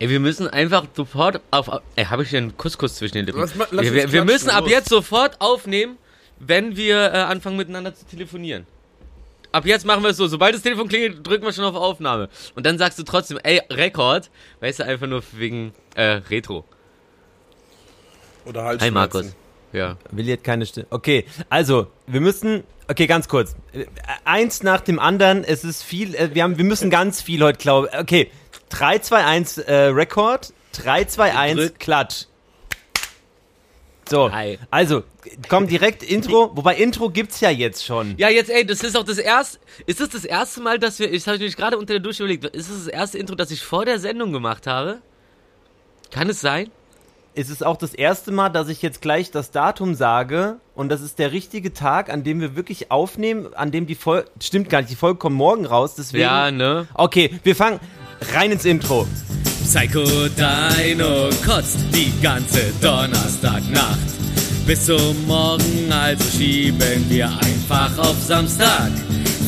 Ey, wir müssen einfach sofort auf. Ey, habe ich hier einen Couscous zwischen den Lippen? Lass mal- lass wir, wir, müssen ab jetzt sofort aufnehmen, wenn wir äh, anfangen miteinander zu telefonieren. Ab jetzt machen wir es so. Sobald das Telefon klingelt, drücken wir schon auf Aufnahme. Und dann sagst du trotzdem, ey, Rekord. Weißt du, einfach nur wegen äh, Retro. Oder halt Hi, Markus. Ja. Will jetzt keine Stimme. Okay, also, wir müssen. Okay, ganz kurz. Äh, Eins nach dem anderen. Es ist viel. äh, Wir, haben, wir müssen ganz viel heute, glaube ich. Okay, 3, 2, 1 äh, Rekord. 3, 2, 1 Drück. Klatsch. So, Hi. also, komm direkt Intro. Wobei Intro gibt's ja jetzt schon. Ja, jetzt, ey, das ist auch das erste. Ist das das erste Mal, dass wir. Ich habe mich gerade unter der Dusche überlegt. Ist das das erste Intro, das ich vor der Sendung gemacht habe? Kann es sein? Es ist auch das erste Mal, dass ich jetzt gleich das Datum sage und das ist der richtige Tag, an dem wir wirklich aufnehmen, an dem die Folge, stimmt gar nicht, die Folge kommt morgen raus, deswegen. Ja, ne? Okay, wir fangen rein ins Intro. Psycho Dino kotzt die ganze Donnerstagnacht. Bis zum Morgen, also schieben wir einfach auf Samstag.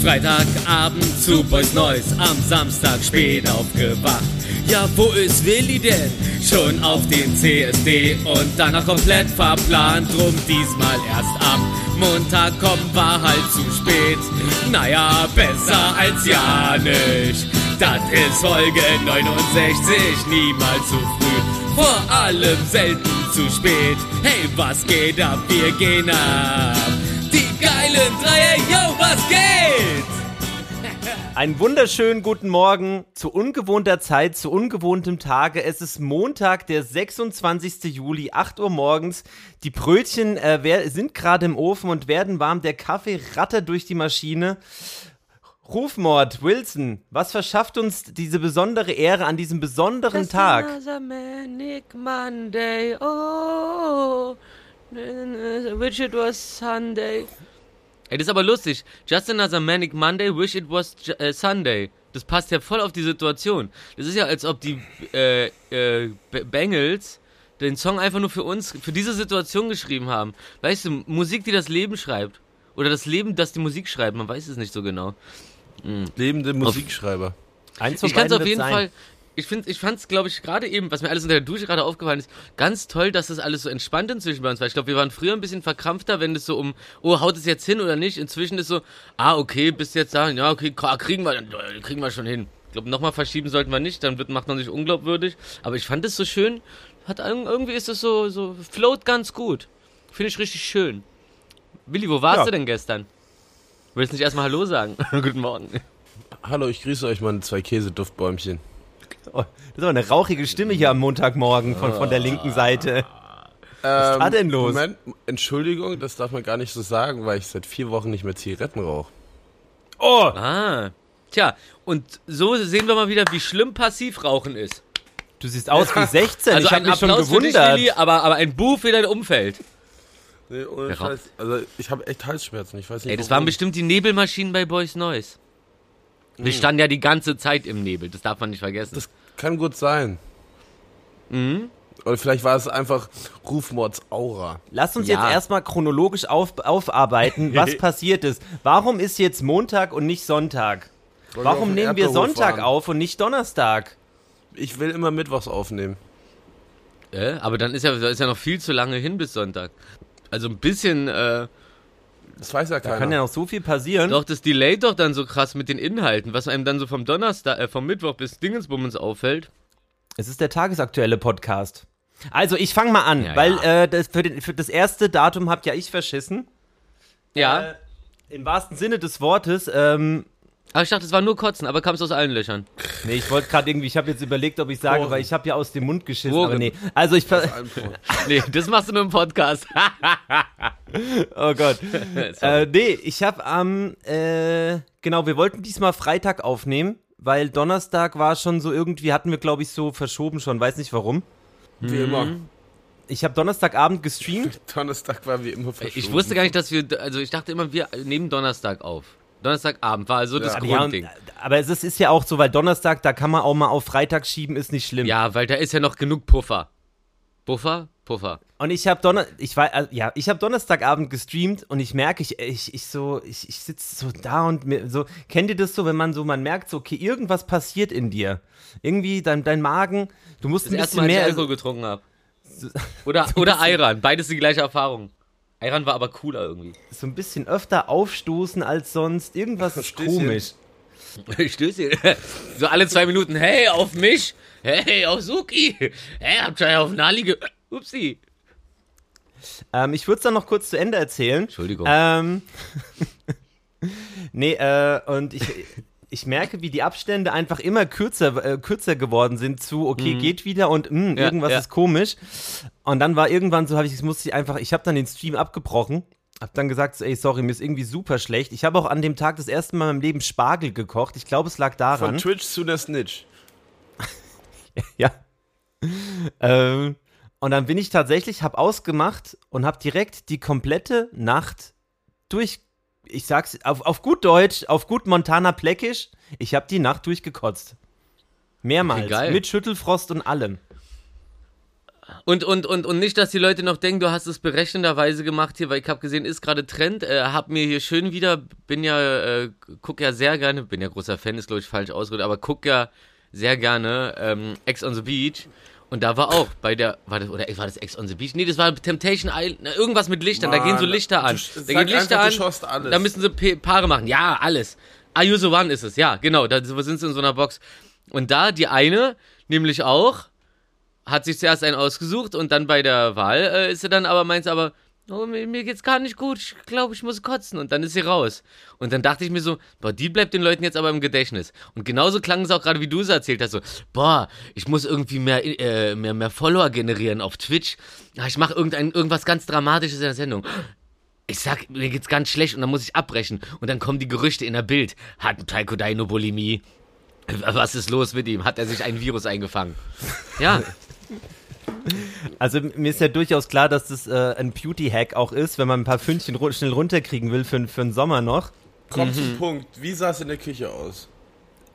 Freitagabend zu Boys Neues, am Samstag spät aufgewacht. Ja, wo ist Willi denn? Schon auf dem CSD und danach komplett verplant. Drum diesmal erst am Montag kommen war halt zu spät. Naja, besser als ja nicht. Das ist Folge 69, niemals zu früh. Vor allem selten zu spät. Hey, was geht ab? Wir gehen ab. Geilen Dreier, yo, was geht? Einen wunderschönen guten Morgen zu ungewohnter Zeit, zu ungewohntem Tage. Es ist Montag, der 26. Juli, 8 Uhr morgens. Die Brötchen äh, sind gerade im Ofen und werden warm. Der Kaffee rattert durch die Maschine. Rufmord, Wilson, was verschafft uns diese besondere Ehre an diesem besonderen Tag? Another manic Monday, oh, it was Sunday. Ey, das ist aber lustig. Just another manic Monday, wish it was äh, Sunday. Das passt ja voll auf die Situation. Das ist ja, als ob die äh, äh, Bengals den Song einfach nur für uns, für diese Situation geschrieben haben. Weißt du, Musik, die das Leben schreibt. Oder das Leben, das die Musik schreibt, man weiß es nicht so genau. Lebende Musikschreiber. Eins von Ich kann es auf jeden sein. Fall. Ich finde, ich fand es, glaube ich, gerade eben, was mir alles unter der Dusche gerade aufgefallen ist, ganz toll, dass das alles so entspannt inzwischen bei uns war. Ich glaube, wir waren früher ein bisschen verkrampfter, wenn es so um, oh, haut es jetzt hin oder nicht. Inzwischen ist so, ah, okay, bist jetzt da, ja, okay, kriegen wir, kriegen wir schon hin. Ich glaube, nochmal verschieben sollten wir nicht, dann wird, macht man sich unglaubwürdig. Aber ich fand es so schön, hat irg- irgendwie ist es so, so, float ganz gut. Finde ich richtig schön. Willi, wo warst Ja. du denn gestern? Willst du nicht erstmal Hallo sagen? Guten Morgen. Hallo, ich grüße euch meine zwei Käseduftbäumchen. Oh, das ist aber eine rauchige Stimme hier am Montagmorgen von, von der linken Seite. Was ist da denn los? Ähm, Moment, Entschuldigung, das darf man gar nicht so sagen, weil ich seit vier Wochen nicht mehr Zigaretten rauche. Oh, Ah. Tja, und so sehen wir mal wieder, wie schlimm Passivrauchen ist. du siehst aus wie 16. Also ich habe ein mich schon Applaus für dich, gewundert. Willi, aber, aber ein Buh für dein Umfeld. Nee, ohne Wer Scheiß. Also ich habe echt Halsschmerzen. Ich weiß nicht. Ey, das warum. waren bestimmt die Nebelmaschinen bei Boys Noise. Wir standen ja die ganze Zeit im Nebel, das darf man nicht vergessen. Das kann gut sein. Mhm. Oder vielleicht war es einfach Rufmords Aura. Lass uns Ja. jetzt erstmal chronologisch auf, aufarbeiten, was passiert ist. Warum ist jetzt Montag und nicht Sonntag? Wollen wir Warum den nehmen wir Sonntag fahren? auf und nicht Donnerstag? Ich will immer Mittwochs aufnehmen. Äh, aber dann ist ja, ist ja noch viel zu lange hin bis Sonntag. Also ein bisschen, äh, Das weiß ja Da keiner. kann ja noch so viel passieren. doch, das Delay doch dann so krass mit den Inhalten, was einem dann so vom Donnerstag, äh, vom Mittwoch bis Dingensbummens auffällt. Es ist der tagesaktuelle Podcast. Also, ich fange mal an, Ja, weil ja. Äh, das, für, den, für das erste Datum habt ja ich verschissen. Ja. Äh, Im wahrsten Sinne des Wortes. Ähm, aber ich dachte, es war nur Kotzen, aber kam es aus allen Löchern. nee, ich wollte gerade irgendwie, ich habe jetzt überlegt, ob ich sage, Poren. weil ich habe ja aus dem Mund geschissen, Poren. aber nee. Also ich, Nee, das machst du nur im Podcast. oh Gott. Äh, nee, ich habe am, äh, genau, wir wollten diesmal Freitag aufnehmen, weil Donnerstag war schon so irgendwie, hatten wir glaube ich so verschoben schon, weiß nicht warum. Wie immer. Ich habe Donnerstagabend gestreamt. Donnerstag war wie immer verschoben. Ich wusste gar nicht, dass wir, also ich dachte immer, wir nehmen Donnerstag auf. Donnerstagabend war also das Ja. Ja, und, Grundding. aber es ist, ist ja auch so, weil Donnerstag, da kann man auch mal auf Freitag schieben, ist nicht schlimm. Ja, weil da ist ja noch genug Puffer. Puffer? Puffer. Und ich habe Donner ich war, äh, ja, ich habe Donnerstagabend gestreamt und ich merke, ich, ich, ich so, ich, ich sitze so da und mir, so, kennt ihr das so, wenn man so, man merkt so, okay, irgendwas passiert in dir. Irgendwie dein, dein Magen, du musst Das ein erste bisschen Mal, als ich mehr. Alkohol getrunken habe. Oder, oder Ayran. Beides die gleiche Erfahrung. Ayran war aber cooler irgendwie. so ein bisschen öfter aufstoßen als sonst. Irgendwas ist komisch. Stößchen. So alle zwei Minuten, hey, auf mich. Hey, auf Suki. Hey, habt ihr auf Nali ge... Upsi. Ähm, ich würde es dann noch kurz zu Ende erzählen. Entschuldigung. Ähm, nee, äh, und ich, ich merke, wie die Abstände einfach immer kürzer, äh, kürzer geworden sind zu, okay, geht wieder und mh, Mhm. Ja, irgendwas ja. ist komisch. Und dann war irgendwann so, habe ich, musste ich einfach, ich habe dann den Stream abgebrochen. Hab dann gesagt, ey, sorry, mir ist irgendwie super schlecht. Ich habe auch an dem Tag das erste Mal in meinem Leben Spargel gekocht. Ich glaube, es lag Von daran. Twitch zu der Snitch. Ja. ähm, und dann bin ich tatsächlich, hab ausgemacht und hab direkt die komplette Nacht durch, ich sag's auf, auf gut Deutsch, auf gut Montana Pleckisch, ich hab die Nacht durchgekotzt. Mehrmals. Okay. Mit Schüttelfrost und allem. Und, und, und, und nicht, dass die Leute noch denken, du hast es berechnenderweise gemacht hier, weil ich habe gesehen, ist gerade Trend. Äh, hab mir hier schön wieder, bin ja, äh, guck ja sehr gerne, bin ja großer Fan, ist glaube ich falsch ausgedrückt, aber guck ja sehr gerne ähm, Ex on the Beach. Und da war auch bei der, war das, oder war das Ex on the Beach? Nee, das war Temptation Island, na, irgendwas mit Lichtern, da gehen so Mann, Lichter an. du Da gehen Lichter einfach, an, da müssen sie Paare machen. Ja, alles. Ayuso One ist es, ja, genau, da sind sie in so einer Box. Und da die eine, nämlich auch, hat sich zuerst einen ausgesucht und dann bei der Wahl äh, ist sie dann aber meint sie aber, oh, mir, mir geht's gar nicht gut, ich glaube, ich muss kotzen und dann ist sie raus. Und dann dachte ich mir so, boah, die bleibt den Leuten jetzt aber im Gedächtnis. Und genauso klang es auch gerade, wie du es erzählt hast, so, boah, ich muss irgendwie mehr, äh, mehr, mehr Follower generieren auf Twitch. Ah, Ich mache irgendwas ganz Dramatisches in der Sendung. Ich sag, mir geht's ganz schlecht und dann muss ich abbrechen. Und dann kommen die Gerüchte in der Bild. Hat Taiko Dino Bulimie? Was ist los mit ihm? Hat er sich ein Virus eingefangen? Ja, Also mir ist ja durchaus klar, dass das äh, ein Beauty-Hack auch ist, wenn man ein paar Fündchen ru schnell runterkriegen will für, für den Sommer noch. Komm Mhm. zum Punkt. Wie sah es in der Küche aus?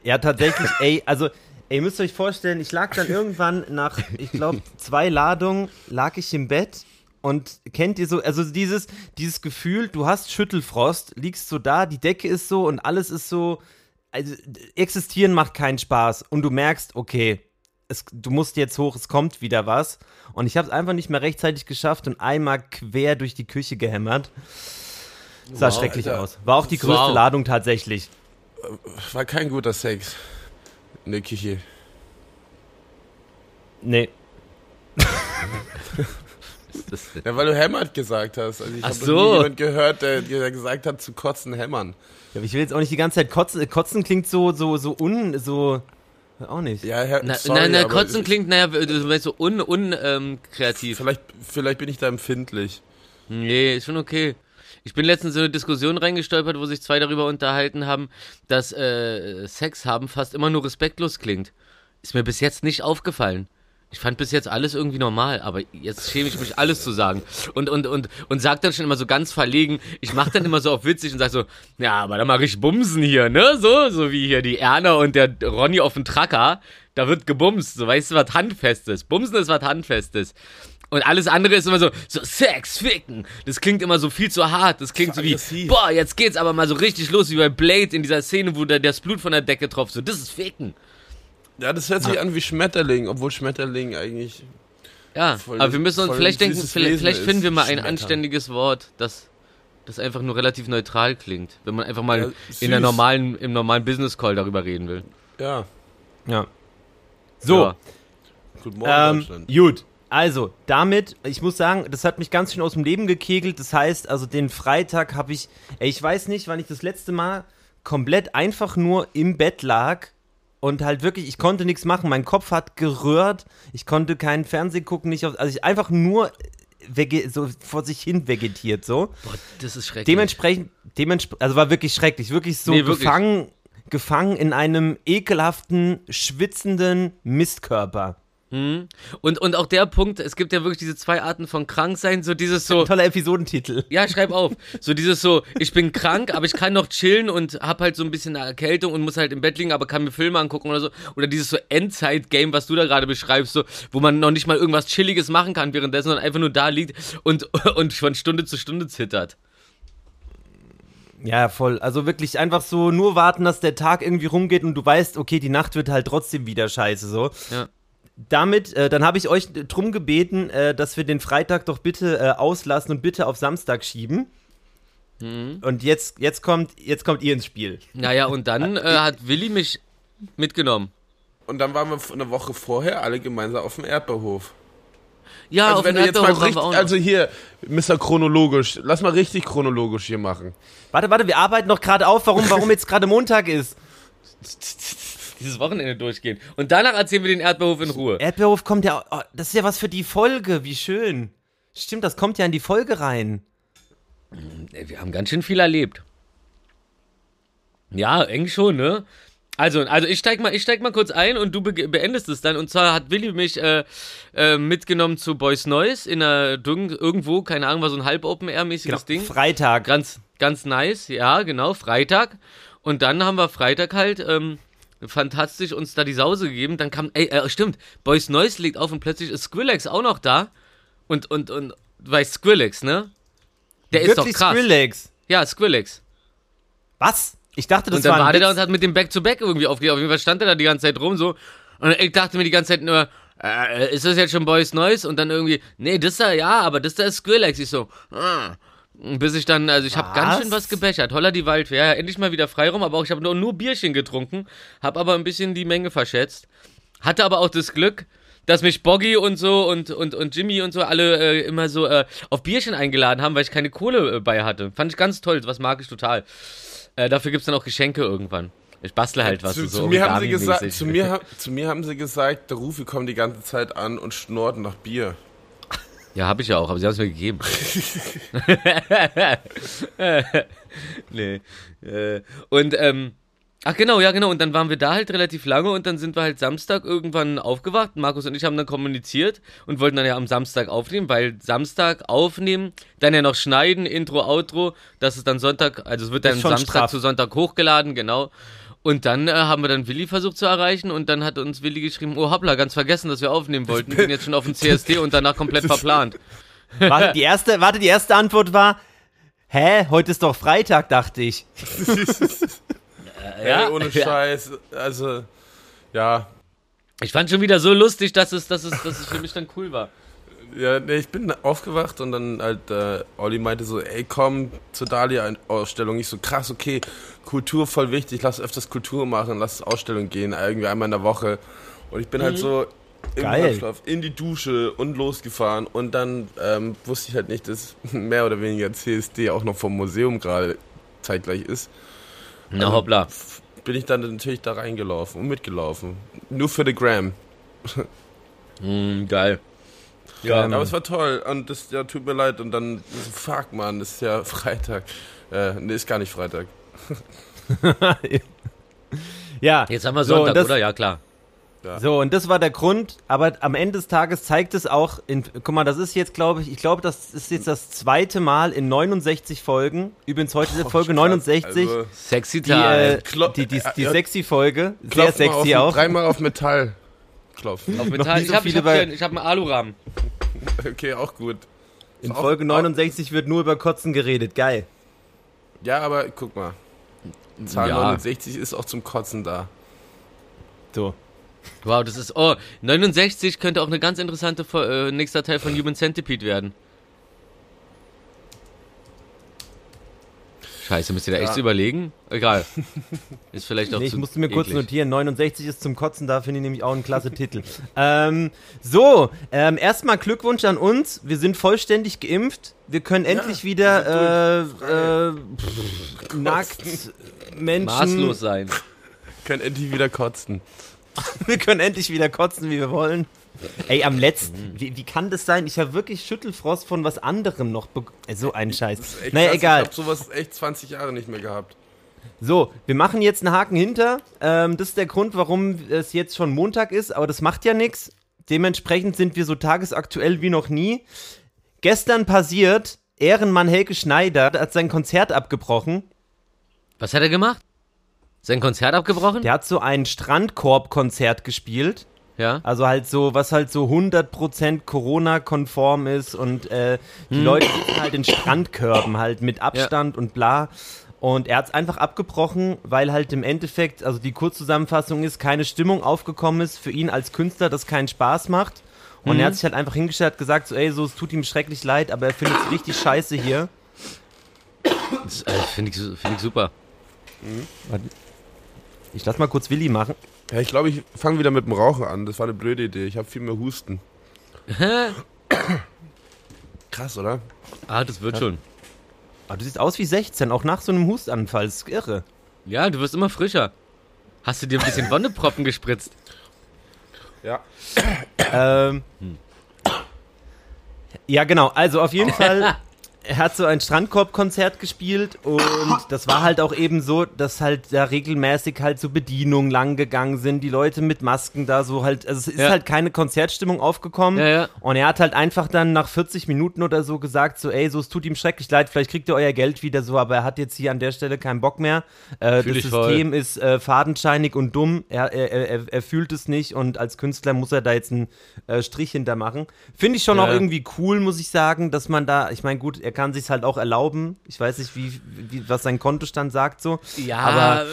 Ja, tatsächlich, ey, also, ey, ihr müsst euch vorstellen, ich lag dann irgendwann nach, ich glaube, zwei Ladungen, lag ich im Bett und kennt ihr so, also dieses, dieses Gefühl, du hast Schüttelfrost, liegst so da, die Decke ist so und alles ist so, also existieren macht keinen Spaß und du merkst, okay, es, du musst jetzt hoch, es kommt wieder was. Und ich habe es einfach nicht mehr rechtzeitig geschafft und einmal quer durch die Küche gehämmert. Sah Wow, schrecklich Alter. aus. War auch die größte Wow. Ladung tatsächlich. War kein guter Sex in der Küche. Nee. Ja, weil du hämmert gesagt hast. Also ich Ach habe so. jemand gehört, der, der gesagt hat, zu kotzen hämmern. Ja, aber ich will jetzt auch nicht die ganze Zeit kotzen. Kotzen klingt so, so, so un, so, auch nicht. Ja, Herr, na, sorry, na, na, Kotzen ich- klingt, naja, du meinst so un, un ähm, kreativ. Vielleicht, vielleicht bin ich da empfindlich. Nee, ist schon okay. Ich bin letztens in eine Diskussion reingestolpert, wo sich zwei darüber unterhalten haben, dass äh, Sex haben fast immer nur respektlos klingt. Ist mir bis jetzt nicht aufgefallen. Ich fand bis jetzt alles irgendwie normal, aber jetzt schäme ich mich, alles zu sagen. Und, und, und, und sag dann schon immer so ganz verlegen, ich mach dann immer so auf witzig und sag so, ja, aber da mach ich Bumsen hier, ne? So, so wie hier die Erna und der Ronny auf dem Tracker. Da wird gebumst, so weißt du, was Handfestes. Bumsen ist was Handfestes. Und alles andere ist immer so, so Sex, Ficken. Das klingt immer so viel zu hart. Das klingt so wie, boah, jetzt geht's aber mal so richtig los, wie bei Blade in dieser Szene, wo der, das Blut von der Decke tropft. So, das ist Ficken. Ja, das hört sich an wie Schmetterling, obwohl Schmetterling eigentlich. Ja, Voll aber wir müssen uns vielleicht denken, vielleicht, vielleicht finden wir mal ein anständiges Wort, das, das einfach nur relativ neutral klingt. Wenn man einfach mal Ja, in der normalen, im normalen Business Call darüber reden will. Ja. Ja. So, Ja. Guten Morgen, ähm, Deutschland. gut. Also, damit, ich muss sagen, das hat mich ganz schön aus dem Leben gekegelt. Das heißt, also den Freitag habe ich, ey, ich weiß nicht, wann ich das letzte Mal komplett einfach nur im Bett lag und halt wirklich, ich konnte nichts machen. Mein Kopf hat gerührt. Ich konnte keinen Fernsehen gucken, nicht auf, also ich einfach nur so vor sich hin vegetiert, so. Boah, das ist schrecklich. Dementsprechend, dementsprechend, also war wirklich schrecklich, wirklich so Nee, wirklich. gefangen, gefangen in einem ekelhaften, schwitzenden Mistkörper. Und, und auch der Punkt, es gibt ja wirklich diese zwei Arten von Kranksein, so dieses so, Toller Episodentitel. ja, schreib auf, so dieses so, ich bin krank, aber ich kann noch chillen und hab halt so ein bisschen eine Erkältung und muss halt im Bett liegen, aber kann mir Filme angucken oder so. Oder dieses so Endzeit-Game, was du da gerade beschreibst, so, wo man noch nicht mal irgendwas Chilliges machen kann währenddessen, sondern einfach nur da liegt und, und von Stunde zu Stunde zittert. Ja, voll. Also wirklich einfach so nur warten, dass der Tag irgendwie rumgeht und du weißt, okay, die Nacht wird halt trotzdem wieder scheiße so. Ja. Damit, äh, dann habe ich euch drum gebeten, äh, dass wir den Freitag doch bitte äh, auslassen und bitte auf Samstag schieben. Und jetzt, jetzt, kommt, jetzt kommt ihr ins Spiel. Naja, und dann äh, hat Willi mich mitgenommen. Und dann waren wir eine Woche vorher alle gemeinsam auf dem Erdbeerhof. Ja, Also auf wenn dem du jetzt mal Erdbeerhof richtig, also hier, Mr. Chronologisch, lass mal richtig chronologisch hier machen. Warte, warte, wir arbeiten noch gerade auf, warum, warum jetzt gerade Montag ist. dieses Wochenende durchgehen. Und danach erzählen wir den Erdbeerhof in Ruhe. Erdbeerhof kommt ja, oh, das ist ja was für die Folge, wie schön. Stimmt, das kommt ja in die Folge rein. Ey, Wir haben ganz schön viel erlebt. Ja, eng schon, ne? Also, also ich steig mal, ich steig mal kurz ein und du be beendest es dann. Und zwar hat Willi mich äh, äh, mitgenommen zu Boys Noise in einer Dung irgendwo, keine Ahnung, war so ein halb Open Air mäßiges Ding. Freitag. Ganz, ganz nice, ja, genau, Freitag. Und dann haben wir Freitag halt ähm, fantastisch uns da die Sause gegeben. Dann kam, ey, äh, stimmt, Boys Noise legt auf und plötzlich ist Skrillex auch noch da. Und, und, und, weißt Skrillex, ne? Der ist doch Wirklich krass. Skrillex. Ja, Skrillex. Was? Ich dachte, das und dann war war der da und hat mit dem Back-to-Back irgendwie aufgelegt. Auf jeden Fall stand er da die ganze Zeit rum so. Und ich dachte mir die ganze Zeit nur, äh, ist das jetzt schon Boys Neues? Und dann irgendwie, nee, das da, ja, aber das da ist Skrillex. Ich so, ah. Bis ich dann, also ich habe ganz schön was gebechert. Holla die Waldwehr. Ja, endlich mal wieder Freiraum, aber auch ich habe nur, nur Bierchen getrunken, habe aber ein bisschen die Menge verschätzt. Hatte aber auch das Glück, dass mich Boggy und so und, und, und Jimmy und so alle äh, immer so äh, auf Bierchen eingeladen haben, weil ich keine Kohle äh, bei hatte. Fand ich ganz toll, was mag ich total. Äh, dafür gibt's dann auch Geschenke irgendwann. Ich bastle halt was. zu, so zu, mir haben sie gesagt, zu, mir, zu mir haben sie gesagt, der Rufi kommt die ganze Zeit an und schnurrt nach Bier. Ja, habe ich ja auch, aber sie haben es mir gegeben. nee. Äh, und, ähm, ach genau, ja genau, und dann waren wir da halt relativ lange und dann sind wir halt Samstag irgendwann aufgewacht. Markus und ich haben dann kommuniziert und wollten dann ja am Samstag aufnehmen, weil Samstag aufnehmen, dann ja noch schneiden, Intro, Outro, das ist dann Sonntag, also es wird dann Samstag straff. zu Sonntag hochgeladen, genau. Und dann äh, haben wir dann Willi versucht zu erreichen und dann hat uns Willi geschrieben, oh hoppla, ganz vergessen, dass wir aufnehmen wollten, bin jetzt schon auf dem CSD und danach komplett verplant. Warte, die erste, warte, die erste Antwort war, hä, heute ist doch Freitag, dachte ich. Ey, ohne Scheiß. Also, ja. Ich fand schon wieder so lustig, dass es, dass es, dass es für mich dann cool war. Ja, nee, ich bin aufgewacht und dann halt, äh, Olli meinte so, ey, komm zur Dahlia-Ausstellung. Ich so, krass, okay, Kultur voll wichtig, lass öfters Kultur machen, lass Ausstellung gehen, irgendwie einmal in der Woche. Und ich bin halt so im. Halbschlaf in die Dusche und losgefahren und dann ähm, wusste ich halt nicht, dass mehr oder weniger CSD auch noch vom Museum gerade zeitgleich ist. Na hoppla. Bin ich dann natürlich da reingelaufen und mitgelaufen. Nur für the Gram. Hm, geil. Ja, Ähm, aber es war toll und das ja, tut mir leid und dann so, fuck man, das ist ja Freitag. Äh, nee, ist gar nicht Freitag. Ja. Jetzt haben wir So, Sonntag, und das- oder? Ja, klar. So, und das war der Grund, aber am Ende des Tages zeigt es auch, in, guck mal, das ist jetzt, glaube ich, ich glaube, das ist jetzt das zweite Mal in 69 Folgen, übrigens heute ist Oh, Folge krass. 69, Also, Sexy die, äh. Klo- die, die, die ja, sexy Folge, sehr sexy auf, auch. Dreimal auf Metall klopfen. Auf noch Metall. nicht so Ich habe viele hab, bei- hier- ich hab einen Alurahmen. Okay, auch gut. In Auch- Folge auch- 69 wird nur über Kotzen geredet, geil. Ja, aber guck mal. Zahl Ja. 69 ist auch zum Kotzen da. So. Wow, das ist. Oh, 69 könnte auch eine ganz interessante äh, nächster Teil von Human Centipede werden. Scheiße, müsst ihr da echt Ja. überlegen? Egal. Ist vielleicht auch Nee, ich musste mir kurz eklig. notieren, 69 ist zum Kotzen, da finde ich nämlich auch einen klasse Titel. Ähm, so, ähm, erstmal Glückwunsch an uns. Wir sind vollständig geimpft. Wir können endlich wieder äh, äh, pff, nackt Menschen. Maßlos sein. Können endlich wieder kotzen. Wir können endlich wieder kotzen, wie wir wollen. Ey, am letzten, wie, wie kann das sein? Ich habe wirklich Schüttelfrost von was anderem noch. be- Äh, So ein Scheiß. Echt Naja, krass, egal. Ich hab sowas echt 20 Jahre nicht mehr gehabt. So, wir machen jetzt einen Haken hinter. Ähm, das ist der Grund, warum es jetzt schon Montag ist, aber das macht ja nichts. dementsprechend sind wir so tagesaktuell wie noch nie. Gestern passiert, Ehrenmann Helge Schneider hat sein Konzert abgebrochen. Was hat er gemacht? Sein Konzert abgebrochen? Der hat so ein Strandkorb-Konzert gespielt. Ja. Also halt so, was halt so 100% Corona-konform ist und äh, die Hm. Leute sitzen halt in Strandkörben halt mit Abstand und bla. Und er hat es einfach abgebrochen, weil halt im Endeffekt, also die Kurzzusammenfassung ist, keine Stimmung aufgekommen ist für ihn als Künstler, das keinen Spaß macht. Und Hm. er hat sich halt einfach hingestellt, hat gesagt, so, ey, so, es tut ihm schrecklich leid, aber er findet es richtig scheiße hier. Das äh, finde ich, find ich super. Ich lass mal kurz Willi machen. Ja, ich glaube, ich fange wieder mit dem Rauchen an. Das war eine blöde Idee. Ich habe viel mehr Husten. Krass, oder? Ah, das wird schon. Aber du siehst aus wie 16, auch nach so einem Hustanfall, das ist irre. Ja, du wirst immer frischer. Hast du dir ein bisschen Wonneproppen gespritzt? Ja. Ähm, ja, genau. Also auf jeden Fall, er hat so ein Strandkorb-Konzert gespielt und das war halt auch eben so, dass halt da regelmäßig halt so Bedienungen lang gegangen sind, die Leute mit Masken da so halt, also es ist Ja. halt keine Konzertstimmung aufgekommen. Ja, ja. Und er hat halt einfach dann nach 40 Minuten oder so gesagt, so, ey, so, es tut ihm schrecklich leid, vielleicht kriegt ihr euer Geld wieder so, aber er hat jetzt hier an der Stelle keinen Bock mehr. Äh, das ich voll. System ist äh, fadenscheinig und dumm. Er, er, er, er fühlt es nicht und als Künstler muss er da jetzt einen äh, Strich hintermachen. Finde ich schon auch irgendwie cool, muss ich sagen, dass man da, ich meine, gut, er kann sich halt auch erlauben. Ich weiß nicht, wie, wie was sein Kontostand sagt so. Ja, Aber-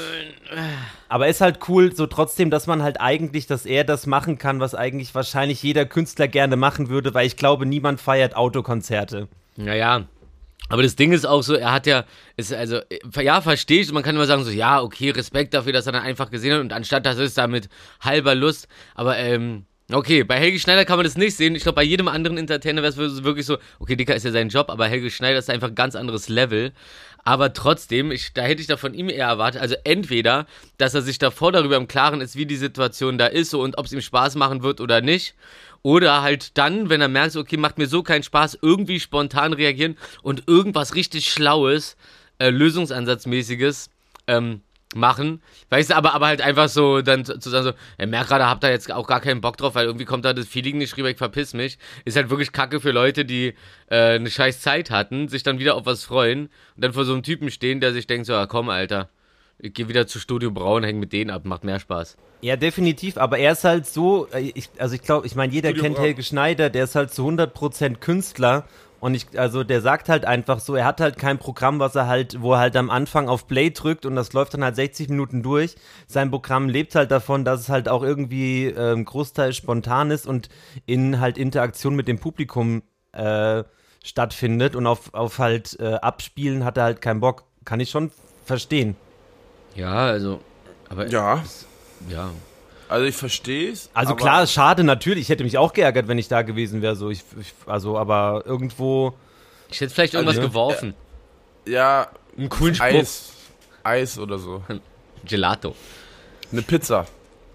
Aber ist halt cool, so trotzdem, dass man halt eigentlich, dass er das machen kann, was eigentlich wahrscheinlich jeder Künstler gerne machen würde, weil ich glaube, niemand feiert Autokonzerte. Naja. Aber das Ding ist auch so, er hat ja, ist also, äh, ja, verstehe ich, man kann immer sagen so, ja, okay, Respekt dafür, dass er dann einfach gesehen hat und anstatt, dass es da mit halber Lust, aber, ähm, okay, bei Helge Schneider kann man das nicht sehen. Ich glaube, bei jedem anderen Entertainer wäre es wirklich so, okay, Dicker ist ja sein Job, aber Helge Schneider ist einfach ein ganz anderes Level. Aber trotzdem, ich, da hätte ich da von ihm eher erwartet, also entweder, dass er sich davor darüber im Klaren ist, wie die Situation da ist so, und ob es ihm Spaß machen wird oder nicht. Oder halt dann, wenn er merkt, okay, macht mir so keinen Spaß, irgendwie spontan reagieren und irgendwas richtig Schlaues, äh, Lösungsansatzmäßiges ähm, machen. Weißt du, aber, aber halt einfach so dann zu sagen, so, er merkt gerade, habt da jetzt auch gar keinen Bock drauf, weil irgendwie kommt da das Feeling nicht rüber, ich verpiss mich. Ist halt wirklich kacke für Leute, die äh, eine scheiß Zeit hatten, sich dann wieder auf was freuen und dann vor so einem Typen stehen, der sich denkt, so, ja, komm, Alter, ich gehe wieder zu Studio Braun, häng mit denen ab, macht mehr Spaß. Ja, definitiv, aber er ist halt so, äh, ich, also ich glaube, ich meine, jeder Studio kennt Braun. Helge Schneider, der ist halt zu 100% Künstler und ich, also der sagt halt einfach so, er hat halt kein Programm, was er halt, wo er halt am Anfang auf Play drückt und das läuft dann halt 60 Minuten durch. Sein Programm lebt halt davon, dass es halt auch irgendwie ähm, Großteil spontan ist und in halt Interaktion mit dem Publikum äh, stattfindet und auf, auf halt äh, Abspielen hat er halt keinen Bock. Kann ich schon verstehen. Ja, also, aber Ja. ja. Also ich verstehe es. Also aber klar, schade natürlich. Ich hätte mich auch geärgert, wenn ich da gewesen wäre. So, ich, ich, also, aber irgendwo. Ich hätte vielleicht irgendwas Also, geworfen. Ja, Einen coolen Spruch. Eis. Eis oder so. Gelato. Eine Pizza.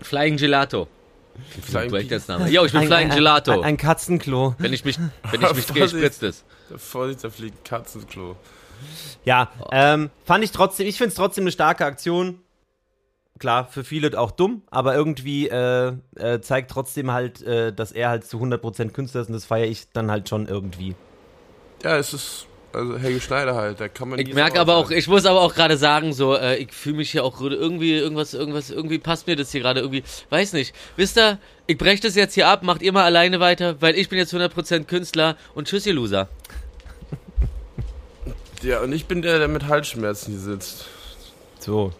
Flying Gelato. Flying Breakdance-Name. Jo, ich bin Flying ein, Gelato. Ein, ein Katzenklo. wenn ich mich, wenn ich mich drehe, spritzt es. Vorsicht, da fliegt Katzenklo. Ja, ähm, fand ich trotzdem. Ich finde es trotzdem eine starke Aktion. Klar, für viele auch dumm, aber irgendwie äh, äh, zeigt trotzdem halt, äh, dass er halt zu 100% Künstler ist und das feiere ich dann halt schon irgendwie. Ja, es ist, also Helge Schneider halt, da kann man Ich merke aber auch, ich muss aber auch gerade sagen, so, äh, ich fühle mich hier auch gerade irgendwie, irgendwas, irgendwas, irgendwie passt mir das hier gerade irgendwie, weiß nicht. Wisst ihr, ich breche das jetzt hier ab, macht ihr mal alleine weiter, weil ich bin jetzt 100% Künstler und tschüss, ihr Loser. Ja, und ich bin der, der mit Halsschmerzen hier sitzt. So.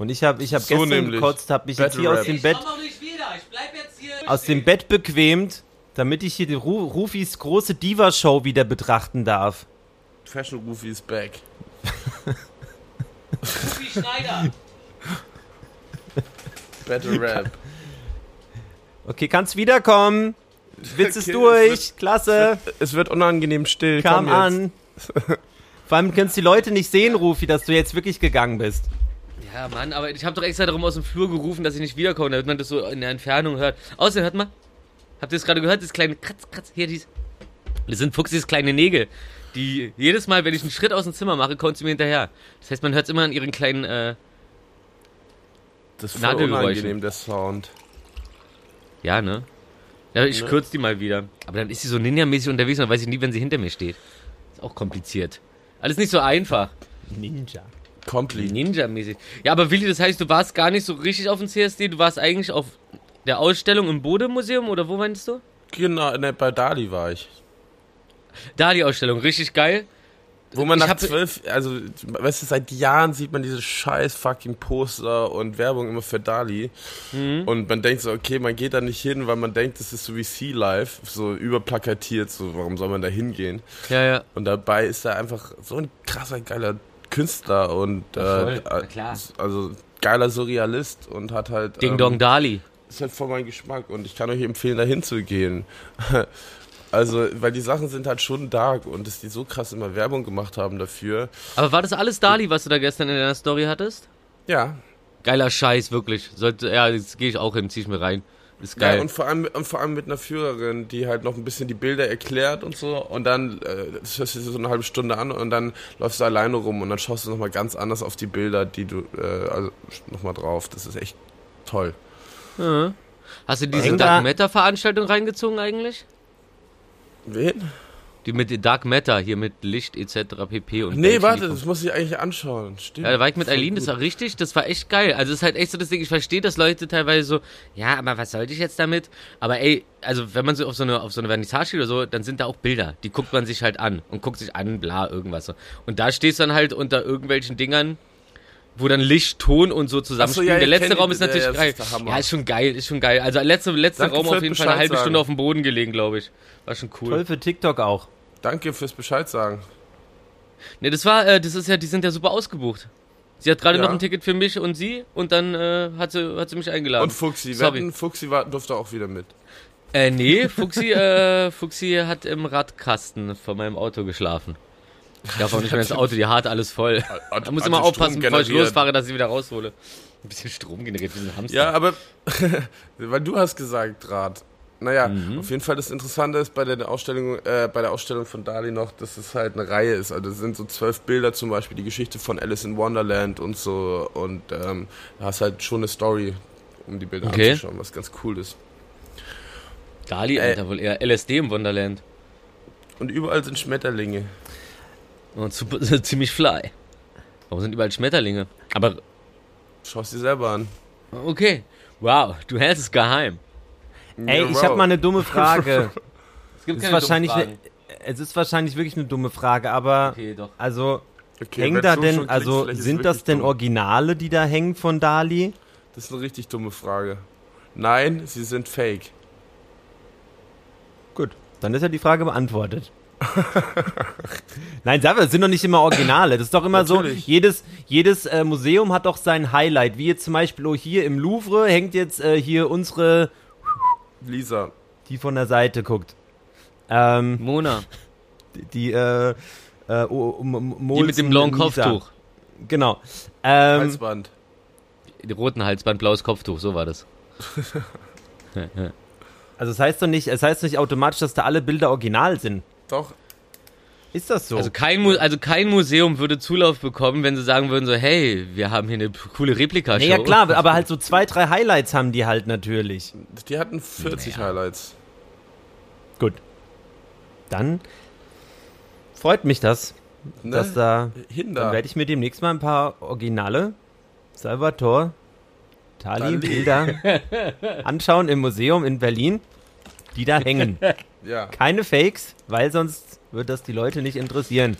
Und ich habe ich hab So gestern nämlich. gekotzt, habe mich jetzt Battle hier aus Rap. dem Bett auch nicht wieder, ich bleib jetzt hier. aus dem Bett bequemt, damit ich hier die Ru Rufis große Diva-Show wieder betrachten darf. Fashion Goofy is back. Schneider. Battle Rap. Okay, kannst wiederkommen. Witz ist Okay, durch. es Klasse. es wird unangenehm still. Kam Komm jetzt. an. Vor allem können die Leute nicht sehen, Rufi, dass du jetzt wirklich gegangen bist. Ja, Mann, aber ich habe doch extra darum aus dem Flur gerufen, dass ich nicht wiederkomme, damit man das so in der Entfernung hört. Außerdem, hört mal. Habt ihr es gerade gehört? Das kleine Kratz, Kratz, hier, dies. Das sind Fuchsis kleine Nägel, die jedes Mal, wenn ich einen Schritt aus dem Zimmer mache, kommt sie mir hinterher. Das heißt, man hört es immer an ihren kleinen, äh, Das ist voll unangenehm, der Sound. ja, ne? Ja, ich kürze die mal wieder. Aber dann ist sie so ninja-mäßig unterwegs und dann weiß ich nie, wenn sie hinter mir steht. Ist auch kompliziert. Alles nicht so einfach. Ninja. Complete. Ninja-mäßig. Ja, aber Willi, das heißt, du warst gar nicht so richtig auf dem CSD, du warst eigentlich auf der Ausstellung im Bode-Museum oder wo meinst du? Genau, ne, bei Dali war ich. Da die Ausstellung, richtig geil. Wo man Ich nach zwölf, also, weißt du, seit Jahren sieht man diese scheiß fucking Poster und Werbung immer für Dali. Mhm. Und man denkt so, okay, man geht da nicht hin, weil man denkt, das ist so wie Sea Life, so überplakatiert, so, warum soll man da hingehen? Ja, ja. Und dabei ist er einfach so ein krasser, geiler Künstler und, äh, klar. also, geiler Surrealist und hat halt, Ding ähm, Dong Dali. ist halt voll mein Geschmack und ich kann euch empfehlen, da hinzugehen. Also, weil die Sachen sind halt schon dark und dass die so krass immer Werbung gemacht haben dafür. Aber war das alles Dali, was du da gestern in deiner Story hattest? Ja. Geiler Scheiß, wirklich. Sollte, ja, jetzt gehe ich auch hin, zieh ich mir rein. Ist geil. Ja, und vor allem, und vor allem mit einer Führerin, die halt noch ein bisschen die Bilder erklärt und so. Und dann, äh, das hörst du so eine halbe Stunde an und dann läufst du alleine rum und dann schaust du nochmal ganz anders auf die Bilder, die du, äh, also nochmal drauf. Das ist echt toll. Ja. Hast du diese Dark Matter Veranstaltung reingezogen eigentlich? Wen? Die mit Dark Matter, hier mit Licht etc. pp. Und Nee, warte, das muss ich eigentlich anschauen. Stimmt. Ja, da war ich mit Eileen, das war richtig, das war echt geil. Also, es ist halt echt so das Ding, ich verstehe, dass Leute teilweise so, ja, aber was sollte ich jetzt damit? Aber ey, also, wenn man so auf so eine, auf so eine Vernissage oder so, dann sind da auch Bilder. Die guckt man sich halt an und guckt sich an, bla, irgendwas so. Und da stehst du dann halt unter irgendwelchen Dingern, wo dann Licht, Ton und so zusammenspielen. ja, der letzte Raum ist natürlich geil. ist. Ja, ist schon geil, ist schon geil. Also, letzte, letzter Raum auf jeden Fall eine Bescheid halbe Stunde sagen. auf dem Boden gelegen, glaube ich. War schon cool. Toll für TikTok auch. Danke fürs Bescheid sagen. Ne, das war, äh, das ist ja, die sind ja super ausgebucht. Sie hat gerade Ja. noch ein Ticket für mich und sie und dann äh, hat, sie, hat sie mich eingeladen. Und Fuxi, Sorry. wetten, Fuxi war, durfte auch wieder mit. Äh, nee, Fuxi, äh, Fuxi hat im Radkasten von meinem Auto geschlafen. Ich darf auch nicht mehr ins Auto, die hat alles voll. Hat- Da muss immer aufpassen, bevor ich losfahre, dass ich wieder raushole. Ein bisschen Strom generiert, wie so ein Hamster. Ja, aber weil du hast gesagt, Draht. Naja, Mhm. auf jeden Fall das Interessante ist bei der Ausstellung, äh, bei der Ausstellung von Dali noch, dass es halt eine Reihe ist. Also es sind so zwölf Bilder, zum Beispiel die Geschichte von Alice in Wonderland und so. Und ähm, da hast halt schon eine Story, um die Bilder Okay. anzuschauen, was ganz cool ist. Dali, Äh. Alter, wohl eher LSD im Wunderland. Und überall sind Schmetterlinge. Und super, ziemlich fly. Warum sind überall Schmetterlinge? Aber, Schau es dir selber an. okay. Wow, du hältst es geheim. Ey, Ja, ich habe mal eine dumme Frage. Es gibt es, ist wahrscheinlich ne, es ist wahrscheinlich wirklich eine dumme Frage, aber Okay, doch. also Okay, hängen da denn, klickst, also sind das denn dumm. Originale, die da hängen von Dali? Das ist eine richtig dumme Frage. Nein, sie sind fake. Gut, dann ist ja die Frage beantwortet. Nein, sag mal, das sind doch nicht immer Originale. Das ist doch immer Natürlich. so, jedes, jedes äh, Museum hat doch sein Highlight. Wie jetzt zum Beispiel oh, hier im Louvre hängt jetzt äh, hier unsere, Lisa. die von der Seite guckt. Ähm, Mona, die, äh, äh, oh, um, die mit dem blauen Kopftuch. Genau. Ähm, Halsband. Die roten Halsband, blaues Kopftuch, so war das. also es heißt doch nicht, es heißt nicht automatisch, dass da alle Bilder original sind. Doch. Ist das so? Also kein, Mu also kein Museum würde Zulauf bekommen, wenn sie sagen würden so, hey, wir haben hier eine coole Replika-Show. nee, ja klar, aber halt so zwei, drei Highlights haben die halt natürlich. Die hatten 40 Highlights. Gut. Dann freut mich das, Ne? dass da. Hinder. Dann werde ich mir demnächst mal ein paar Originale Salvatore Tali Dali. Bilder anschauen im Museum in Berlin, die da hängen. ja. Keine Fakes, weil sonst wird das die Leute nicht interessieren.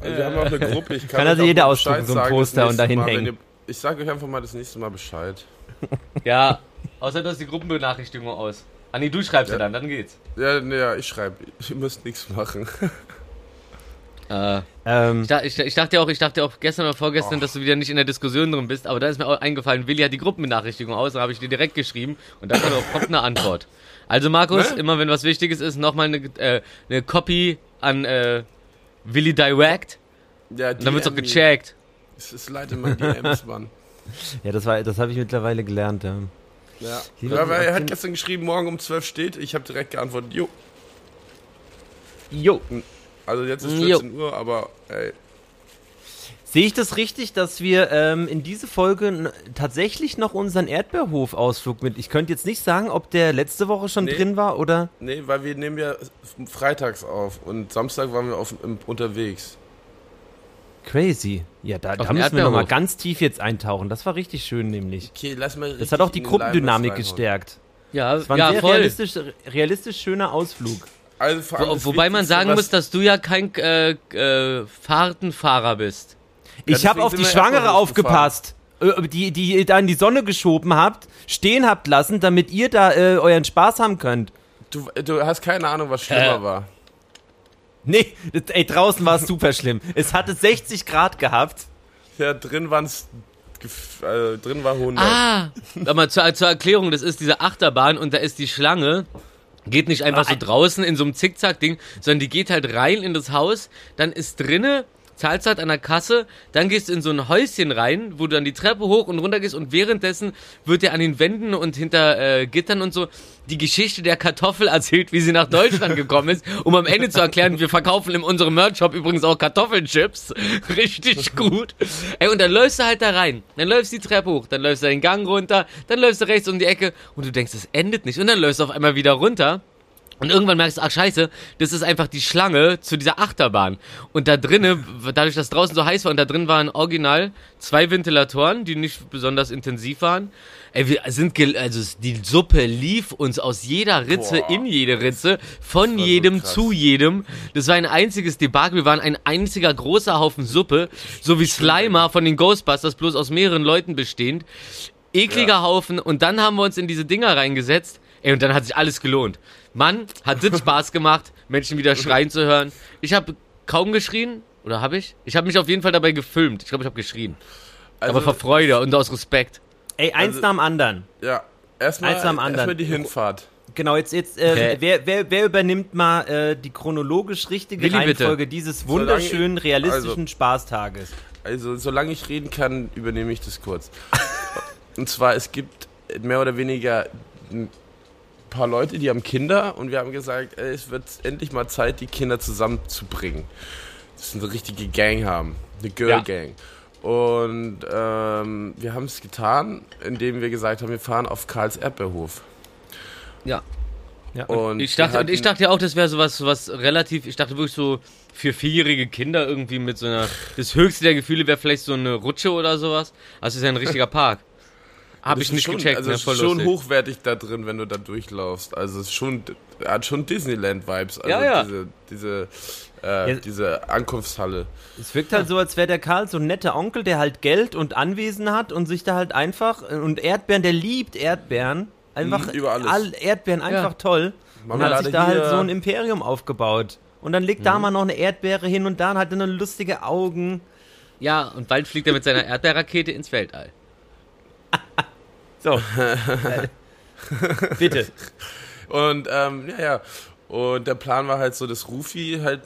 Also wir haben auch eine Gruppe. Ich kann, Kann also jeder ausdrucken, so ein Poster und dahin Mal, hängen. ihr- Ich sage euch einfach mal das nächste Mal Bescheid. Ja, außer du hast die Gruppenbenachrichtigung aus. Ah nee, du schreibst ja, Ja. dann, dann geht's. Ja, ne, ja, ich schreibe. Ihr müsst nichts machen. Äh, Ähm, ich, ich, ich dachte auch, ich dachte auch gestern oder vorgestern, dass du wieder nicht in der Diskussion drin bist, aber da ist mir auch eingefallen, Willi hat die Gruppenbenachrichtigung aus, da habe ich dir direkt geschrieben und da kam auch prompt eine Antwort. Also Markus, Ne? immer wenn was Wichtiges ist, nochmal eine, äh, eine Copy an äh, Willi Direct Ja, und dann wird's auch gecheckt. Es ist leid in meinen DMs, Mann. ja, das war, das habe ich mittlerweile gelernt. Ja. Ja. Ja weil er hat gestern geschrieben, morgen um 12 steht. Ich habe direkt geantwortet, jo. Jo. Also jetzt ist Jo. 14 Uhr, aber ey. Sehe ich das richtig, dass wir ähm, in diese Folge tatsächlich noch unseren Erdbeerhof-Ausflug mit. Ich könnte jetzt nicht sagen, ob der letzte Woche schon Nee. drin war oder. Nee, weil wir nehmen ja freitags auf und Samstag waren wir auf, im, unterwegs. Crazy. Ja, da, da müssen wir noch mal Erdbeerhof. ganz tief jetzt eintauchen. Das war richtig schön, nämlich. Okay, lass mal Das hat auch die Gruppendynamik gestärkt. Ja, Das war ein ja sehr voll. realistisch, realistisch schöner Ausflug. Also Wo, wobei man sagen muss, dass du ja kein äh, äh, Fahrtenfahrer bist. Ich habe auf die Schwangere aufgepasst, die, die ihr da in die Sonne geschoben habt, stehen habt lassen, damit ihr da äh, euren Spaß haben könnt. Du, du hast keine Ahnung, was schlimmer Äh. war. Nee, das, ey, draußen war es super schlimm. Es hatte 60 Grad gehabt. Ja, drin waren's, gef- äh, drin war 100. Ah, aber zur, zur Erklärung, das ist diese Achterbahn und da ist die Schlange. Geht nicht einfach so draußen in so einem Zickzack-Ding, sondern die geht halt rein in das Haus, dann ist drinne, zahlst halt an der Kasse, dann gehst du in so ein Häuschen rein, wo du dann die Treppe hoch und runter gehst und währenddessen wird dir an den Wänden und hinter äh, Gittern und so die Geschichte der Kartoffel erzählt, wie sie nach Deutschland gekommen ist, um am Ende zu erklären, wir verkaufen in unserem Merch-Shop übrigens auch Kartoffelchips. Richtig gut. Ey, und dann läufst du halt da rein. Dann läufst du die Treppe hoch, dann läufst du den Gang runter, dann läufst du rechts um die Ecke und du denkst, es endet nicht. Und dann läufst du auf einmal wieder runter. Und irgendwann merkst du, ach scheiße, das ist einfach die Schlange zu dieser Achterbahn. Und da drinnen, dadurch, dass draußen so heiß war und da drin waren original zwei Ventilatoren, die nicht besonders intensiv waren. Ey, wir sind, gel also die Suppe lief uns aus jeder Ritze Boah. in jede Ritze, von so jedem krass. zu jedem. Das war ein einziges Debakel. Wir waren ein einziger großer Haufen Suppe, so wie Slimer von den Ghostbusters, bloß aus mehreren Leuten bestehend. Ekliger Ja. Haufen. Und dann haben wir uns in diese Dinger reingesetzt. Ey, und dann hat sich alles gelohnt. Mann, hat das Spaß gemacht, Menschen wieder schreien zu hören. Ich habe kaum geschrien. Oder habe ich? Ich habe mich auf jeden Fall dabei gefilmt. Ich glaube, ich habe geschrien. Also, Aber vor Freude und aus Respekt. Ey, eins Also- nach dem anderen. ja, erstmal erstmal die Hinfahrt. Genau, jetzt, jetzt äh, Okay. wer, wer, wer übernimmt mal äh, die chronologisch richtige Willi, bitte. Reihenfolge dieses wunderschönen, Solange- realistischen also- Spaßtages? Also, solange ich reden kann, übernehme ich das kurz. Und zwar, es gibt mehr oder weniger paar Leute, die haben Kinder und wir haben gesagt, ey, es wird endlich mal Zeit, die Kinder zusammenzubringen. Dass wir eine richtige Gang haben. Eine Girl Ja. Gang. Und ähm, wir haben es getan, indem wir gesagt haben, wir fahren auf Karls Erdbeerhof. Ja. Ja, Und Ich dachte, und ich hatten- dachte ja auch, das wäre sowas, sowas relativ, ich dachte wirklich so für vierjährige Kinder irgendwie mit so einer, das höchste der Gefühle wäre vielleicht so eine Rutsche oder sowas. Also es ist ja ein richtiger Park. Habe ich ist nicht schon, gecheckt, Also ne? es ist Voll schon lustig. hochwertig da drin, wenn du da durchlaufst. Also es ist schon, hat schon Disneyland-Vibes. Also Ja, ja. diese, diese, äh, Ja. diese Ankunftshalle. Es wirkt halt so, als wäre der Karl so ein netter Onkel, der halt Geld und Anwesen hat und sich da halt einfach und Erdbeeren, der liebt Erdbeeren. Einfach Mhm, über alles. all Erdbeeren einfach Ja. toll. Und Marmelade hat sich da halt so ein Imperium aufgebaut. Und dann legt Mhm. da mal noch eine Erdbeere hin und da hat er nur lustige Augen. Ja, und bald fliegt er mit seiner Erdbeerrakete ins Weltall. So. Bitte. Und ähm, ja, ja. Und der Plan war halt so, dass Rufi halt.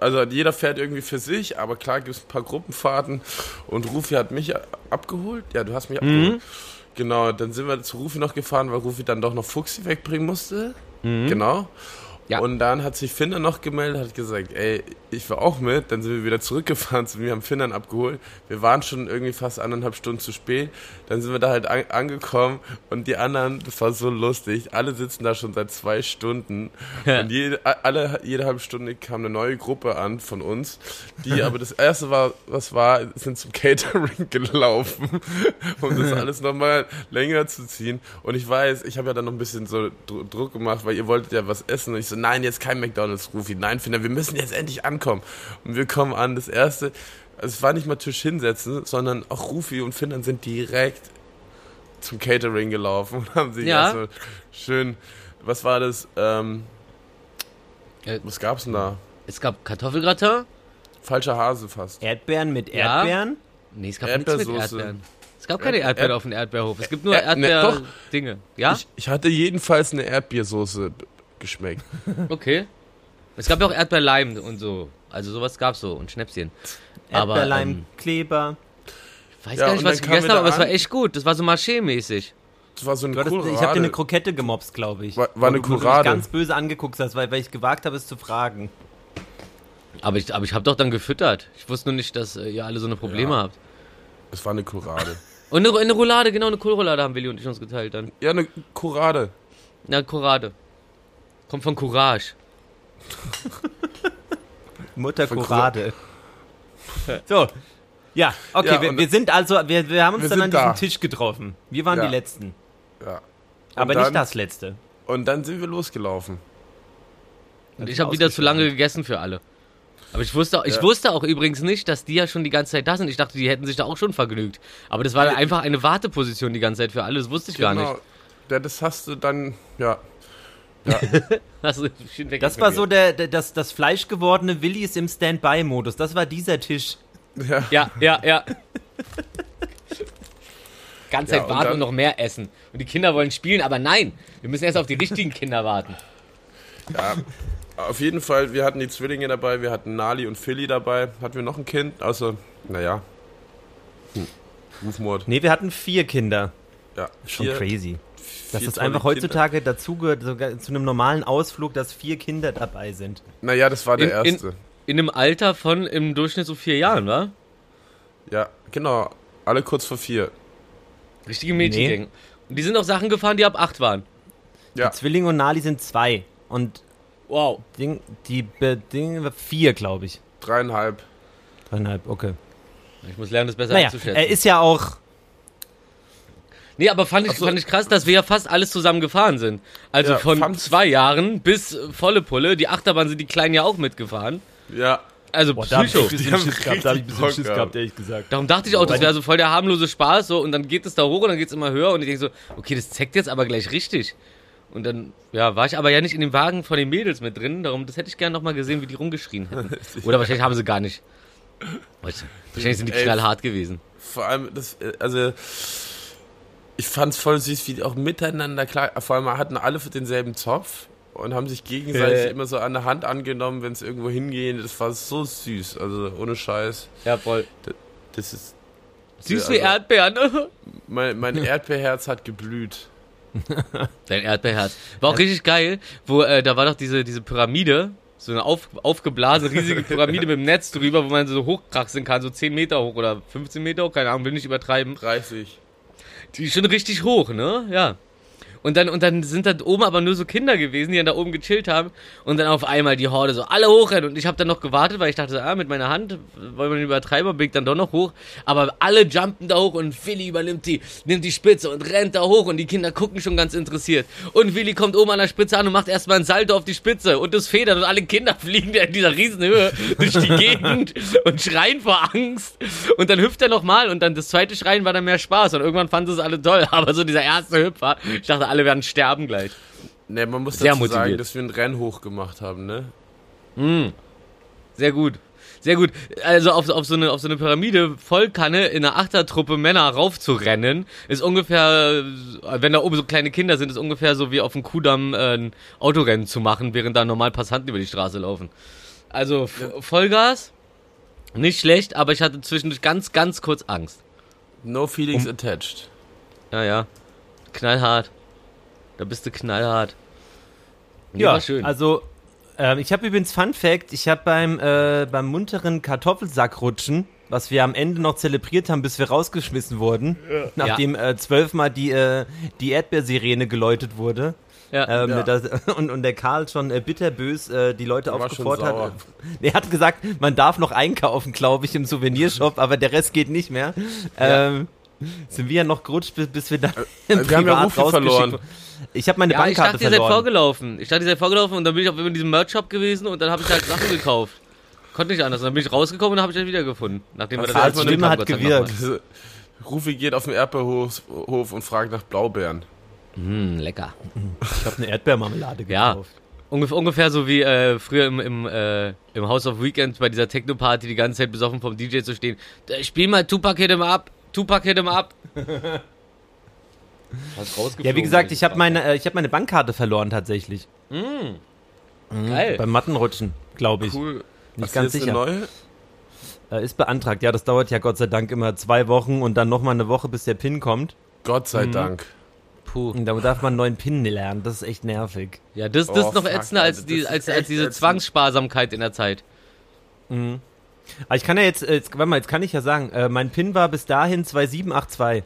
Also jeder fährt irgendwie für sich, aber klar gibt es ein paar Gruppenfahrten. Und Rufi hat mich abgeholt. Ja, du hast mich abgeholt. Genau, dann sind wir zu Rufi noch gefahren, weil Rufi dann doch noch Fuchsi wegbringen musste. Genau. Ja. Und dann hat sich Finder noch gemeldet, hat gesagt, ey, ich war auch mit. Dann sind wir wieder zurückgefahren zu mir, haben Findern abgeholt. Wir waren schon irgendwie fast anderthalb Stunden zu spät. Dann sind wir da halt an angekommen und die anderen, das war so lustig, alle sitzen da schon seit zwei Stunden. und jede, alle, jede halbe Stunde kam eine neue Gruppe an von uns, die aber das erste war, was war, sind zum Catering gelaufen, um das alles nochmal länger zu ziehen. Und ich weiß, ich habe ja dann noch ein bisschen so Dr Druck gemacht, weil ihr wolltet ja was essen und ich so, nein, jetzt kein McDonalds, Rufi, nein, Finder, wir müssen jetzt endlich ankommen. Und wir kommen an, das erste, es war nicht mal Tisch hinsetzen, sondern auch Rufi und Finnern sind direkt zum Catering gelaufen und haben sich Ja. erstmal schön, was war das, ähm, Äh, was gab's denn da? Es gab Kartoffelgratin. Falscher Hase fast. Erdbeeren mit Ja. Erdbeeren? Nee, es gab nichts mit Erdbeersoße. Erdbeeren. Es gab keine Erd- Erdbeeren Erd- auf dem Erdbeerhof. Es gibt nur ne. Erdbeer-Dinge. Ja? Ich, ich hatte jedenfalls eine Erdbeersoße geschmeckt. Okay. Es gab ja auch Erdbeerleim und so. Also sowas gab's so und Schnäpschen. Aber, Erdbeerleim, ähm, Kleber. Ich weiß Ja, gar nicht, was ich gegessen habe, aber es war echt gut. Das war so Marché-mäßig. Das war so eine hattest, Kurade. ich habe dir eine Krokette gemobst, glaube ich. War- war eine Weil du mich Kurade. ganz böse angeguckt hast, weil, weil ich gewagt habe, es zu fragen. Aber ich, aber ich habe doch dann gefüttert. Ich wusste nur nicht, dass äh, ihr alle so eine Probleme Ja. habt. Es war eine Kurade. Und eine, eine Roulade, genau, eine Kohlroulade haben Willi und ich uns geteilt dann. ja, eine Kurade. Na, Korade. Kommt von Courage. Mutter Von. So. Ja, okay, Ja, wir, und- wir sind also, wir, wir haben uns Wir dann an diesem da. Tisch getroffen. Wir waren Ja. die Letzten. Ja. Aber dann, nicht das Letzte. Und dann sind wir losgelaufen. Und ich habe wieder zu lange gegessen für alle. Aber ich wusste, ich Ja. wusste auch übrigens nicht, dass die ja schon die ganze Zeit da sind. Ich dachte, die hätten sich da auch schon vergnügt. Aber das war einfach eine Warteposition die ganze Zeit für alle. Das wusste ich gar nicht. Genau. Ja, das hast du dann, ja. Weg Das war so der, der, das, das fleischgewordene Willis im Standby-Modus. Das war dieser Tisch. ja. Ja, ja, ja. Ganze Ja, Zeit und warten und noch mehr essen. Und die Kinder wollen spielen, aber nein, wir müssen erst auf die richtigen Kinder warten. Ja, auf jeden Fall, wir hatten die Zwillinge dabei, wir hatten Nali und Philly dabei. Hatten wir noch ein Kind? Also, naja. Hm. Rufmord. Nee, wir hatten vier Kinder. Ja, Schon vier, crazy. Dass es tolle einfach Kinder. heutzutage dazugehört, sogar zu einem normalen Ausflug, dass vier Kinder dabei sind. Naja, das war der In- in- erste. In einem Alter von im Durchschnitt so vier Jahren, wa? Ja, genau. Alle kurz vor vier. Richtige Mädchengänge. Und die sind auch Sachen gefahren, die ab acht waren. Ja, Zwillinge und Nali sind zwei. Und Wow. Ding, die Ding, vier, glaube ich. dreieinhalb. Dreieinhalb, okay. Ich muss lernen, das besser Naja, einzuschätzen. er ist ja auch. Nee, aber fand ich, so. fand ich krass, dass wir ja fast alles zusammen gefahren sind. Also Ja, von zwei Jahren bis äh, volle Pulle. Die Achterbahn sind die Kleinen ja auch mitgefahren. Ja, Also Boah, da hab ich ein bisschen Die haben Schiss gehabt, da hab ich ein bisschen Schiss gehabt, ehrlich gesagt. Darum dachte ich auch, das wäre so voll der harmlose Spaß. So, und dann geht es da hoch und dann geht es immer höher. Und ich denke so, okay, das zeigt jetzt aber gleich richtig. Und dann, ja, war ich aber ja nicht in dem Wagen von den Mädels mit drin. Darum, das hätte ich gerne nochmal gesehen, wie die rumgeschrien hätten. Oder wahrscheinlich haben sie gar nicht. Wahrscheinlich sind die knallhart gewesen. vor allem, das, äh, also, ich fand's voll süß, wie die auch miteinander klar, vor allem hatten alle für denselben Zopf und haben sich gegenseitig Äh. immer so an der Hand angenommen, wenn es irgendwo hingehen. Das war so süß, also ohne Scheiß. Ja, voll. Das ist, Süß Ja, wie also- Erdbeeren. mein, mein Erdbeerherz hat geblüht. Dein Erdbeerherz. War auch richtig geil, wo, äh, da war doch diese, diese Pyramide, so eine auf, aufgeblasene, riesige Pyramide mit dem Netz drüber, wo man so hochkraxeln kann, so 10 Meter hoch oder 15 Meter hoch, keine Ahnung, will nicht übertreiben. 30. Die ist schon richtig hoch, ne? Ja. Und dann, und dann sind da oben aber nur so Kinder gewesen, die dann da oben gechillt haben. Und dann auf einmal die Horde so, alle hochrennen. Und ich habe dann noch gewartet, weil ich dachte, ah, mit meiner Hand wollen wir nicht übertreiben, bin ich dann doch noch hoch. Aber alle jumpen da hoch und Philly übernimmt die, nimmt die Spitze und rennt da hoch. Und die Kinder gucken schon ganz interessiert. Und Willi kommt oben an der Spitze an und macht erstmal ein Salto auf die Spitze. Und das federt und alle Kinder fliegen da in dieser Riesenhöhe durch die Gegend und schreien vor Angst. Und dann hüpft er nochmal und dann das zweite Schreien war dann mehr Spaß. Und irgendwann fanden sie es alle toll. Aber so dieser erste Hüpfer, ich dachte, alle werden sterben gleich. Ne, man muss Sehr dazu motiviert. sagen, dass wir einen Rennhoch gemacht haben, ne? Sehr gut. Sehr gut. Also auf, auf, so eine, auf so eine Pyramide Vollkanne in einer Achtertruppe Männer raufzurennen, ist ungefähr, äh, wenn da oben so kleine Kinder sind, ist ungefähr so wie auf dem Kudamm äh, ein Autorennen zu machen, während da normal Passanten über die Straße laufen. Also F Vollgas, nicht schlecht, aber ich hatte zwischendurch ganz, ganz kurz Angst. No feelings attached. Ja, ja. Knallhart. Da bist du knallhart. Nee, Ja, war schön. also ähm, ich habe übrigens Fun Fact, ich habe beim, äh, beim munteren Kartoffelsackrutschen, was wir am Ende noch zelebriert haben, bis wir rausgeschmissen wurden, nachdem äh, zwölfmal die, äh, die Erdbeersirene geläutet wurde. ja. Ähm, Ja. das, und, und der Karl schon äh, bitterbös äh, die Leute Der aufgefordert hat. Er hat gesagt, man darf noch einkaufen, glaube ich, im Souvenirshop, aber der Rest geht nicht mehr. Ähm, sind wir ja noch gerutscht, bis, wir dann im Äh, wir haben ja Privat Rufi verloren. Ich habe meine Ja, ich Bankkarte dachte, ihr seid verloren. vorgelaufen. Ich dachte, ihr seid vorgelaufen und dann bin ich auf in diesem Merch-Shop gewesen und dann habe ich halt Sachen gekauft. Konnte nicht anders. Und dann bin ich rausgekommen und habe ich dann wiedergefunden. Nachdem wir Das Stimme hat gewirkt. Rufi geht auf den Erdbeerhof Hof und fragt nach Blaubeeren. Mm, lecker. Ich habe eine Erdbeermarmelade Ja. gekauft. Ungefähr, ungefähr so wie äh, früher im, im, äh, im House of Weekend bei dieser Techno-Party die ganze Zeit besoffen vom DJ zu stehen. Äh, Spiel mal Tupac Hit 'em Up. Tupac Hit 'em Up. Hast rausgeflogen, Ja, wie gesagt, ich habe meine, äh, ich hab meine Bankkarte verloren tatsächlich. Geil. Beim Mattenrutschen, glaube ich. Cool. Nicht Hast ganz jetzt sicher. neue? Äh, ist beantragt. Ja, das dauert ja Gott sei Dank immer zwei Wochen und dann nochmal eine Woche, bis der PIN kommt. Gott Mhm. sei Dank. Puh. Da darf man einen neuen PIN lernen. Das ist echt nervig. Ja, das, das Oh, ist noch fuck, ätzender als, die, als, als diese ätzend. Zwangssparsamkeit in der Zeit. Mhm. Aber ich kann ja jetzt, äh, jetzt, warte mal, jetzt kann ich ja sagen, äh, mein PIN war bis dahin 2782.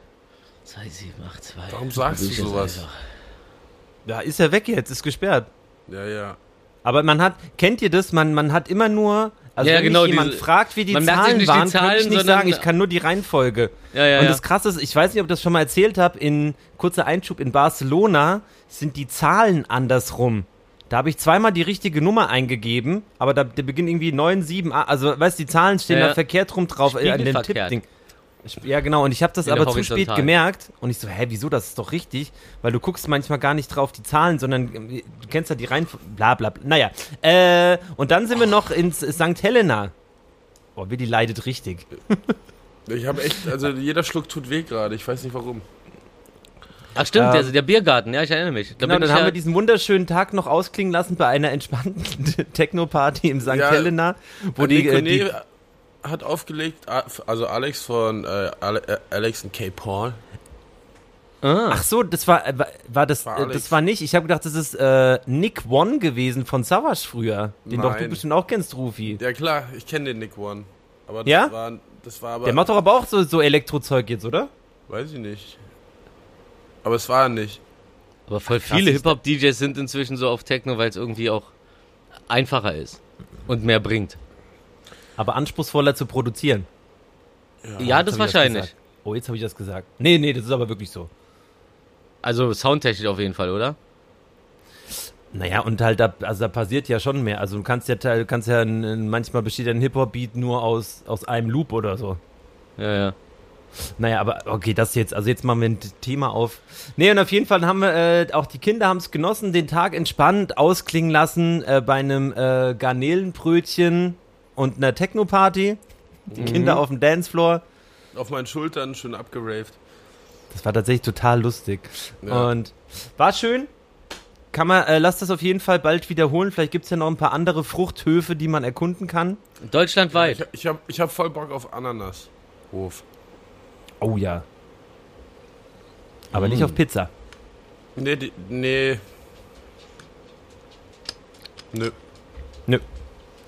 2782. Warum sagst du sowas? Ja, ist ja weg jetzt, ist gesperrt. Ja, ja. Aber man hat, kennt ihr das? Man, man hat immer nur, also Ja, wenn genau, mich jemand diese- fragt, wie die Zahlen nicht die waren, kann Zahlen, ich nicht sagen, ich kann nur die Reihenfolge. Ja, ja, Und das Krasse ist, ich weiß nicht, ob ich das schon mal erzählt habe, in kurzer Einschub, in Barcelona sind die Zahlen andersrum. Da habe ich zweimal die richtige Nummer eingegeben, aber da der beginnt irgendwie 9, 7, ah, also weißt du, die Zahlen stehen Ja, da verkehrt rum drauf äh, an dem. Tippding. Ja, genau, und ich habe das In aber zu spät gemerkt und ich so, hä, wieso, das ist doch richtig, weil du guckst manchmal gar nicht drauf die Zahlen, sondern äh, du kennst ja die Reihenfolge, bla bla bla. Naja, äh, und dann sind wir noch ins St. Helena. Boah, Willi leidet richtig. Ich habe echt, also jeder Schluck tut weh gerade. Ich weiß nicht warum. Ach stimmt, Ähm, der, der Biergarten, ja, ich erinnere mich. Da Genau, dann haben ja, wir diesen wunderschönen Tag noch ausklingen lassen bei einer entspannten Techno-Party im St. Ja, Helena, wo die, äh, die hat aufgelegt, a- also Alex von äh, äh, Alex und K. Paul. ah, Ach so, das war äh, war, das War Alex. das war nicht. Ich habe gedacht, das ist äh, Nick One gewesen von Savage früher, den doch du Nein. bestimmt auch kennst, Rufi. Ja klar, ich kenne den Nick One. Aber das Ja? war das war aber Der macht doch aber auch so so Elektrozeug jetzt, oder? weiß ich nicht. Aber es war nicht. aber voll viele Hip-Hop-DJs sind inzwischen so auf Techno, weil es irgendwie auch einfacher ist und mehr bringt. Aber anspruchsvoller zu produzieren. Ja, Jetzt das hab ich wahrscheinlich. gesagt. oh, jetzt habe ich das gesagt. Nee, nee, das ist aber wirklich so. Also soundtechnisch auf jeden Fall, oder? Naja, und halt da, also da passiert ja schon mehr. Also du kannst ja, teil- du kannst ja, manchmal besteht ein Hip-Hop-Beat nur aus, aus einem Loop oder so. Ja, ja. Naja, aber okay, das jetzt, also jetzt machen wir ein Thema auf. Nee, und auf jeden Fall haben wir, äh, auch die Kinder haben es genossen, den Tag entspannt ausklingen lassen äh, bei einem äh, Garnelenbrötchen und einer Techno-Party. Die Kinder auf dem Dancefloor. Auf meinen Schultern schön abgeraved. Das war tatsächlich total lustig. Ja. Und war schön. Kann man, äh, lass das auf jeden Fall bald wiederholen. Vielleicht gibt es ja noch ein paar andere Fruchthöfe, die man erkunden kann. Deutschlandweit. Ich, ich habe ich hab voll Bock auf Ananas. Oh ja. Aber Mm. nicht auf Pizza. Nee, die, nee. Nö. Nö.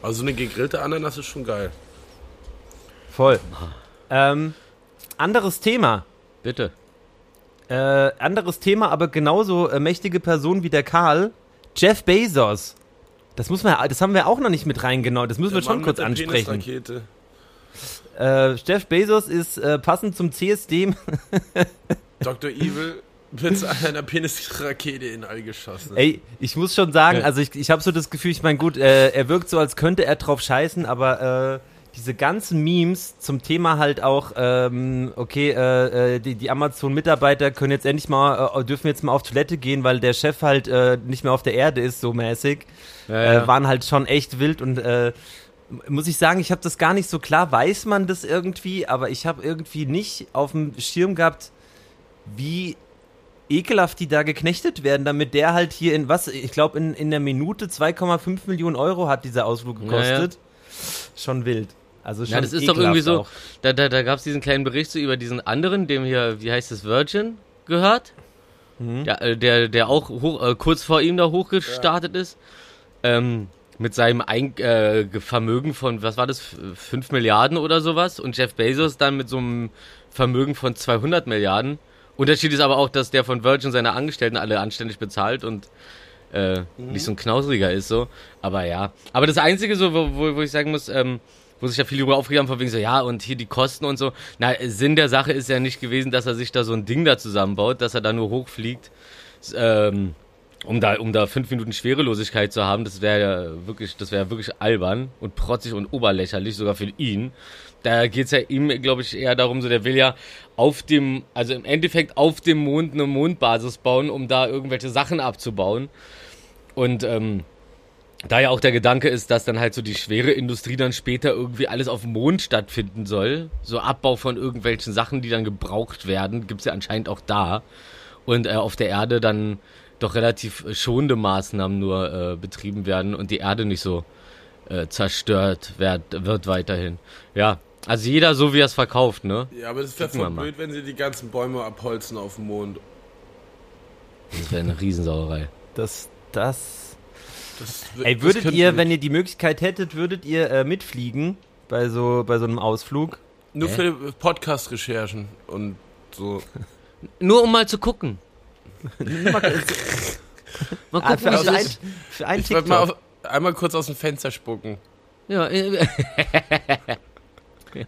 Also eine gegrillte Ananas ist schon geil. Voll. Ähm, anderes Thema. Bitte. Äh, anderes Thema, aber genauso äh, mächtige Person wie der Karl. Jeff Bezos. Das muss man, das haben wir auch noch nicht mit reingenommen. Das müssen wir Der schon Mann kurz mit der ansprechen. Penisrakete. Äh, Jeff Bezos ist äh, passend zum CSD. Dr. Evil mit einer Penisrakete in All geschossen. Ey, ich muss schon sagen, Ja. also ich, ich habe so das Gefühl, ich meine, gut, äh, er wirkt so, als könnte er drauf scheißen, aber äh, diese ganzen Memes zum Thema halt auch, ähm, okay, äh, äh, die, die Amazon-Mitarbeiter können jetzt endlich mal, äh, dürfen jetzt mal auf Toilette gehen, weil der Chef halt äh, nicht mehr auf der Erde ist, so mäßig, Ja, äh, ja. waren halt schon echt wild und äh, muss ich sagen, ich habe das gar nicht so klar, weiß man das irgendwie, aber ich habe irgendwie nicht auf dem Schirm gehabt, wie ekelhaft die da geknechtet werden, damit der halt hier in was, ich glaube in, in der Minute 2,5 Millionen Euro hat dieser Ausflug Ja, ja. gekostet. Schon wild. Also schon Ja, das ist doch irgendwie so. auch. Da, da, da gab es diesen kleinen Bericht so über diesen anderen, dem hier, wie heißt es, Virgin gehört. Mhm. Der, äh, der, der auch hoch, äh, kurz vor ihm da hochgestartet ist. Ähm, mit seinem Ein äh, Vermögen von, was war das, 5 Milliarden oder sowas. Und Jeff Bezos dann mit so einem Vermögen von 200 Milliarden. Unterschied ist aber auch, dass der von Virgin seine Angestellten alle anständig bezahlt und äh, nicht so ein Knausriger ist so. Aber ja. Aber das Einzige so, wo, wo, wo ich sagen muss, ähm, wo sich ja viele darüber aufgeregt haben, von wegen so, ja, und hier die Kosten und so. Na, Sinn der Sache ist ja nicht gewesen, dass er sich da so ein Ding da zusammenbaut, dass er da nur hochfliegt, ähm, um da, um da fünf Minuten Schwerelosigkeit zu haben. Das wäre ja wirklich, das wäre wirklich albern und protzig und oberlächerlich, sogar für ihn. Da geht's ja ihm, glaube ich, eher darum, so der will ja auf dem, also im Endeffekt auf dem Mond eine Mondbasis bauen, um da irgendwelche Sachen abzubauen. Und ähm, da ja auch der Gedanke ist, dass dann halt so die schwere Industrie dann später irgendwie alles auf dem Mond stattfinden soll. So Abbau von irgendwelchen Sachen, die dann gebraucht werden, gibt's ja anscheinend auch da. Und äh, auf der Erde dann doch relativ äh, schonende Maßnahmen nur äh, betrieben werden und die Erde nicht so äh, zerstört werd, wird weiterhin. Ja, also jeder so, wie er es verkauft, ne? Ja, aber das wäre voll blöd, wenn sie die ganzen Bäume abholzen auf dem Mond. Das wäre eine Riesensauerei. Das, das. Das, Ey, das würdet könnten ihr, wenn ihr die Möglichkeit hättet, würdet ihr äh, mitfliegen bei so, bei so einem Ausflug? Nur für Podcast-Recherchen und so. Nur um mal zu gucken. Mal Ah, gucken, für, ein, für einen Ich wollte mal TikTok. auf, einmal kurz aus dem Fenster spucken. Ja,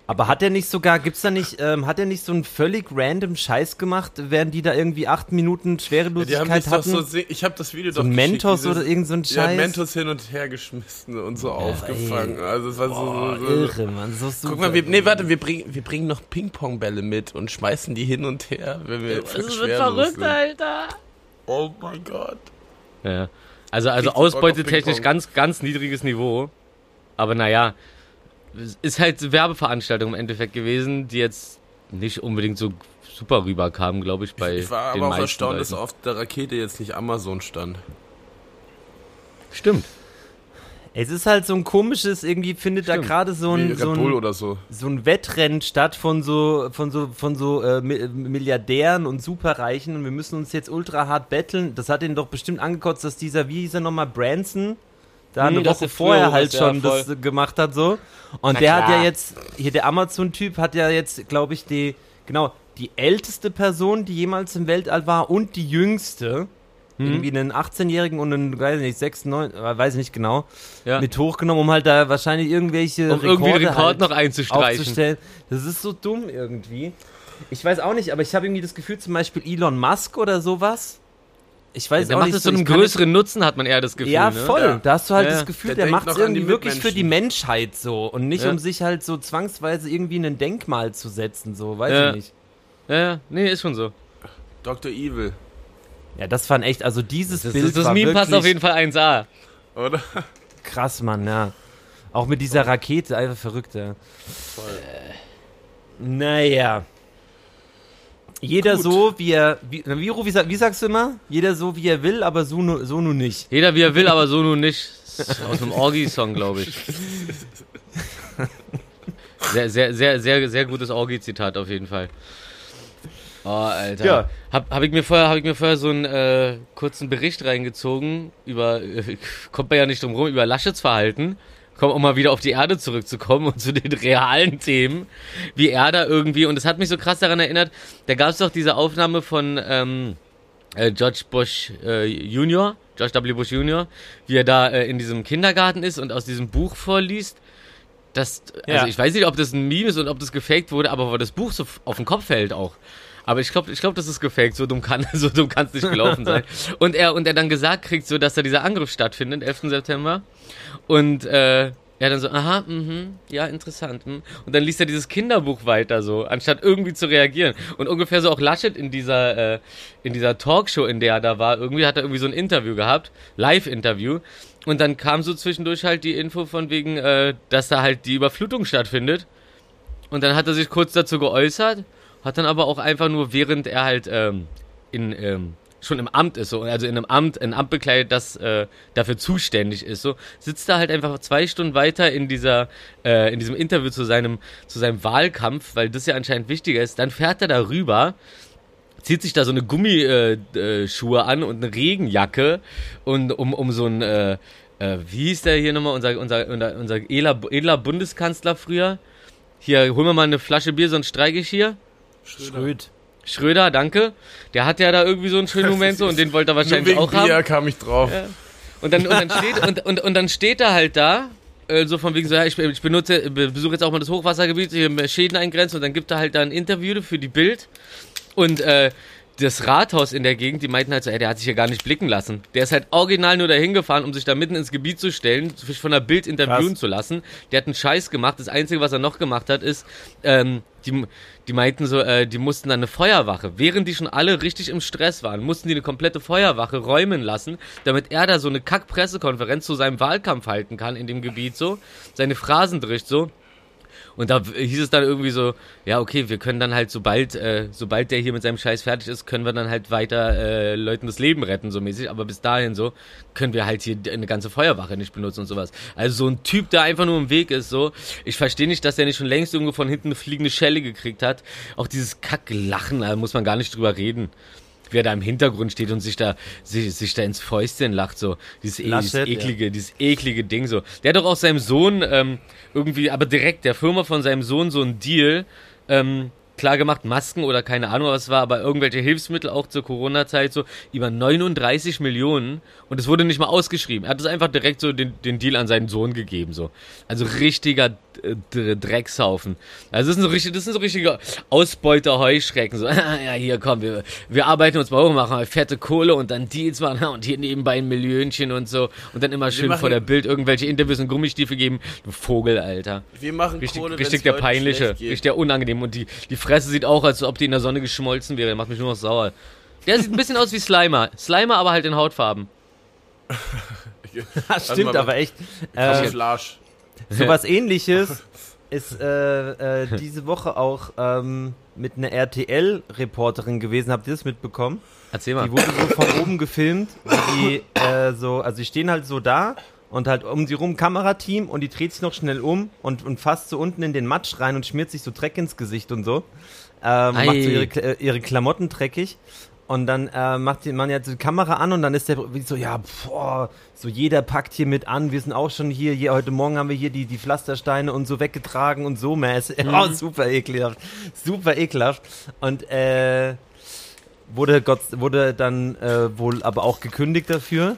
Aber hat er nicht sogar, gibt's da nicht, ähm, hat er nicht so einen völlig random Scheiß gemacht, während die da irgendwie acht Minuten Ja, Schwerelosigkeit das doch hatten? so, ich habe das Video so doch ein geschickt, Mentos oder irgend so ein Ja, Scheiß? Mentos hin und her geschmissen und so aufgefangen. Also es war Boah, so, so, irre, Mann, so super. Guck mal, wir, nee, warte, wir bringen, wir bringen noch Ping-Pong-Bälle mit und schmeißen die hin und her, wenn wir es wird verrückt, sind. Alter. Oh mein Gott. Ja. Also, also ausbeutetechnisch ganz, ganz niedriges Niveau. Aber naja, ist halt eine Werbeveranstaltung im Endeffekt gewesen, die jetzt nicht unbedingt so super rüberkam, glaube ich, bei Ich war den aber auch erstaunt, dass auf der Rakete jetzt nicht Amazon stand. Stimmt. Es ist halt so ein komisches, irgendwie findet da Stimmt. gerade so ein, so ein, oder so. so ein Wettrennen statt von so von so von so äh, Mi- Milliardären und Superreichen und wir müssen uns jetzt ultra hart betteln. Das hat ihn doch bestimmt angekotzt, dass dieser wie hieß er nochmal Branson da Hm, eine dass Woche vorher halt ja, schon das voll. gemacht hat so. Und Na der hat klar. ja jetzt hier der Amazon Typ hat ja jetzt glaube ich die genau die älteste Person, die jemals im Weltall war und die jüngste. Hm. Irgendwie einen 18-Jährigen und einen, weiß ich nicht, 6, 9, äh, weiß ich nicht genau, Ja. mit hochgenommen, um halt da wahrscheinlich irgendwelche Um irgendwie einen Rekord halt noch einzustreichen. Das ist so dumm irgendwie. Ich weiß auch nicht, aber ich habe irgendwie das Gefühl, zum Beispiel Elon Musk oder sowas. Ich weiß Der auch macht nicht es zu einem ich kann größeren Nutzen, hat man eher das Gefühl. Ja, ne? voll. Ja. Da hast du halt Ja, das ja. Gefühl, Der der, macht es irgendwie wirklich für die Menschheit so und nicht Ja. um sich halt so zwangsweise irgendwie in ein Denkmal zu setzen, so, weiß Ja. ich nicht. Ja, ja, nee, ist schon so. Dr. Evil, Ja, das waren echt, also dieses Das, Bild das, das war Meme passt auf jeden Fall 1A. oder? krass, Mann, ja. Auch mit dieser Rakete, einfach verrückt, ja. Naja. Jeder Gut. so, wie er, wie, wie, wie, wie sagst du immer? Jeder so, wie er will, aber so, nu- so nun nicht. Jeder wie er will, aber so nun nicht. Aus einem Orgi-Song, glaube ich. Sehr, sehr, sehr, sehr, sehr gutes Orgi-Zitat auf jeden Fall. Oh, Alter. Ja. Hab, hab ich mir vorher, hab ich mir vorher so einen äh, kurzen Bericht reingezogen über, äh, kommt man ja nicht drum rum, über Laschets Verhalten. Komm, um mal wieder auf die Erde zurückzukommen und zu den realen Themen, wie er da irgendwie, und es hat mich so krass daran erinnert, da gab es doch diese Aufnahme von ähm, äh, George Bush äh, Junior, George W. Bush Junior, wie er da äh, in diesem Kindergarten ist und aus diesem Buch vorliest. Das, also Ja. ich weiß nicht, ob das ein Meme ist und ob das gefaked wurde, aber wo das Buch so auf den Kopf fällt auch. Aber ich glaube, ich glaube, das ist gefaked. So dumm kann, so dumm kann es nicht gelaufen sein. Und er und er dann gesagt kriegt, so dass da dieser Angriff stattfindet, 11. September. Und äh, er dann so, aha, mhm, ja, interessant. Hm. Und dann liest er dieses Kinderbuch weiter so, anstatt irgendwie zu reagieren. Und ungefähr so auch Laschet in dieser, äh, in dieser Talkshow, in der er da war, irgendwie hat er irgendwie so ein Interview gehabt, Live-Interview. Und dann kam so zwischendurch halt die Info von wegen, äh, dass da halt die Überflutung stattfindet. Und dann hat er sich kurz dazu geäußert, hat dann aber auch einfach nur, während er halt ähm, in, ähm, schon im Amt ist, so, also in einem Amt, ein Amt bekleidet, das äh, dafür zuständig ist, so, sitzt er halt einfach zwei Stunden weiter in dieser, äh, in diesem Interview zu seinem, zu seinem Wahlkampf, weil das ja anscheinend wichtiger ist. Dann fährt er da rüber, zieht sich da so eine Gummischuhe äh, Schuhe an und eine Regenjacke und um, um so ein, äh, äh, wie hieß der hier nochmal, unser, unser, unser, unser edler, edler Bundeskanzler früher? Hier, holen wir mal eine Flasche Bier, sonst streike ich hier. Schröd. Schröder, danke. Der hat ja da irgendwie so einen schönen Moment so und den wollte er wahrscheinlich auch haben. Bier kam ich drauf. Und dann, und dann steht und, und, und dann steht er halt da, äh, so von wegen so, ja, ich, ich benutze, be- besuche jetzt auch mal das Hochwassergebiet, hier Schäden eingrenzen und dann gibt er halt da ein Interview für die Bild und äh, das Rathaus in der Gegend, die meinten halt so, ey, der hat sich hier gar nicht blicken lassen. Der ist halt original nur dahin gefahren, um sich da mitten ins Gebiet zu stellen, sich von der Bild interviewen Krass. zu lassen. Der hat einen Scheiß gemacht. Das Einzige, was er noch gemacht hat, ist, ähm, die, die meinten so, äh, die mussten dann eine Feuerwache, während die schon alle richtig im Stress waren, mussten die eine komplette Feuerwache räumen lassen, damit er da so eine Kack-Pressekonferenz zu seinem Wahlkampf halten kann in dem Gebiet so, seine Phrasen bricht so. Und da hieß es dann irgendwie so, ja, okay, wir können dann halt, sobald, äh, sobald der hier mit seinem Scheiß fertig ist, können wir dann halt weiter äh, Leuten das Leben retten, so mäßig. Aber bis dahin so, können wir halt hier eine ganze Feuerwache nicht benutzen und sowas. Also so ein Typ, der einfach nur im Weg ist, so. Ich verstehe nicht, dass der nicht schon längst irgendwo von hinten eine fliegende Schelle gekriegt hat. Auch dieses Kacklachen, da muss man gar nicht drüber reden. Wer da im Hintergrund steht und sich da, sich, sich da ins Fäustchen lacht, so. Dieses, e- dieses Laschet, eklige, dieses eklige Ding, so. Der hat doch auch seinem Sohn, ähm, irgendwie, aber direkt der Firma von seinem Sohn so einen Deal, ähm, klar gemacht, Masken oder keine Ahnung, was es war, aber irgendwelche Hilfsmittel auch zur Corona-Zeit so über 39 Millionen und es wurde nicht mal ausgeschrieben. Er hat es einfach direkt so den, den Deal an seinen Sohn gegeben, so. Also richtiger Dreckshaufen. Also das sind so richtig, das sind so richtige Ausbeuter Heuschrecken, so, ja, hier komm, wir, wir arbeiten uns mal hoch, machen mal fette Kohle und dann Deals machen und hier nebenbei ein Millionchen und so und dann immer schön vor der Bild irgendwelche Interviews und Gummistiefel geben. Du Vogel, Alter. Wir machen Richtig, Kohle, richtig der peinliche, richtig der unangenehm. Und die, die Fresse sieht auch, als ob die in der Sonne geschmolzen wäre. Macht mich nur noch sauer. Der sieht ein bisschen aus wie Slimer. Slimer, aber halt in Hautfarben. Stimmt mal- aber echt. Äh, Camouflage. So was ähnliches ist äh, äh, diese Woche auch ähm, mit einer RTL-Reporterin gewesen. Habt ihr das mitbekommen? Erzähl mal. Die wurde so von oben gefilmt, die äh, so, also die stehen halt so da und halt um sie rum Kamerateam und die dreht sich noch schnell um und, und fasst so unten in den Matsch rein und schmiert sich so Dreck ins Gesicht und so. Ähm, macht so ihre, äh, ihre Klamotten dreckig. Und dann äh, macht man ja die Kamera an und dann ist der so, ja, boah, so jeder packt hier mit an, wir sind auch schon hier, hier heute Morgen haben wir hier die, die Pflastersteine und so weggetragen und so mäßig. Oh, super ekelhaft, super ekelhaft. Und äh, wurde, Gott, wurde dann äh, wohl aber auch gekündigt dafür.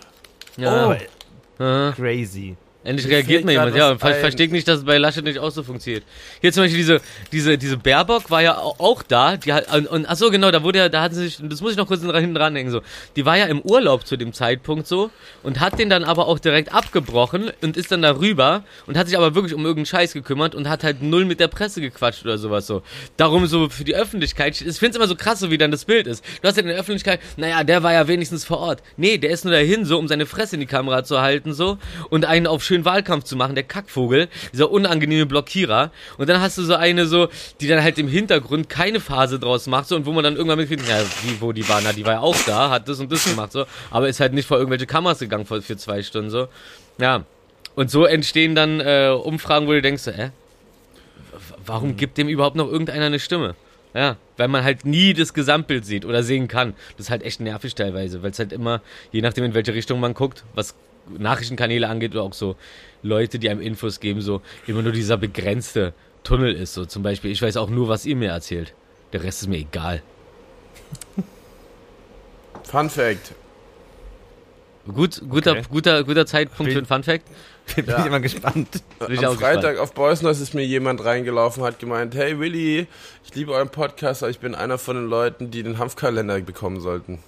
Ja. Oh, Äh, crazy. Endlich Mir reagiert mal grad jemand. Ja, ver ein. versteht nicht, dass es bei Laschet nicht auch so funktioniert. Hier zum Beispiel diese, diese, diese Baerbock war ja au- auch da. Die hat, und, und ach so, genau, da wurde ja, da hatten sie sich, das muss ich noch kurz hinten dranhängen, so. Die war ja im Urlaub zu dem Zeitpunkt so und hat den dann aber auch direkt abgebrochen und ist dann darüber und hat sich aber wirklich um irgendeinen Scheiß gekümmert und hat halt null mit der Presse gequatscht oder sowas so. Darum so für die Öffentlichkeit, ich finde es immer so krass, so wie dann das Bild ist. Du hast ja in der Öffentlichkeit, naja, der war ja wenigstens vor Ort. Nee, der ist nur dahin so, um seine Fresse in die Kamera zu halten so und einen auf schönen Wahlkampf zu machen, der Kackvogel, dieser unangenehme Blockierer. Und dann hast du so eine so, die dann halt im Hintergrund keine Phase draus macht so und wo man dann irgendwann mitkriegt, ja, wie, wo die war, na, die war ja auch da, hat das und das gemacht so, aber ist halt nicht vor irgendwelche Kameras gegangen für, für zwei Stunden so. Ja. Und so entstehen dann äh, Umfragen, wo du denkst, äh, warum gibt dem überhaupt noch irgendeiner eine Stimme? Ja, weil man halt nie das Gesamtbild sieht oder sehen kann. Das ist halt echt nervig teilweise, weil es halt immer, je nachdem in welche Richtung man guckt, was Nachrichtenkanäle angeht oder auch so Leute, die einem Infos geben, so immer nur dieser begrenzte Tunnel ist. So zum Beispiel, ich weiß auch nur, was ihr mir erzählt. Der Rest ist mir egal. Fun Fact. Gut, guter, Okay. guter, guter Zeitpunkt für Bin- ein Funfact. Bin ich immer gespannt. Bin ich Am auch Freitag auf Boys Noise ist mir jemand reingelaufen, hat gemeint, hey Willi, ich liebe euren Podcast, aber ich bin einer von den Leuten, die den Hanfkalender bekommen sollten.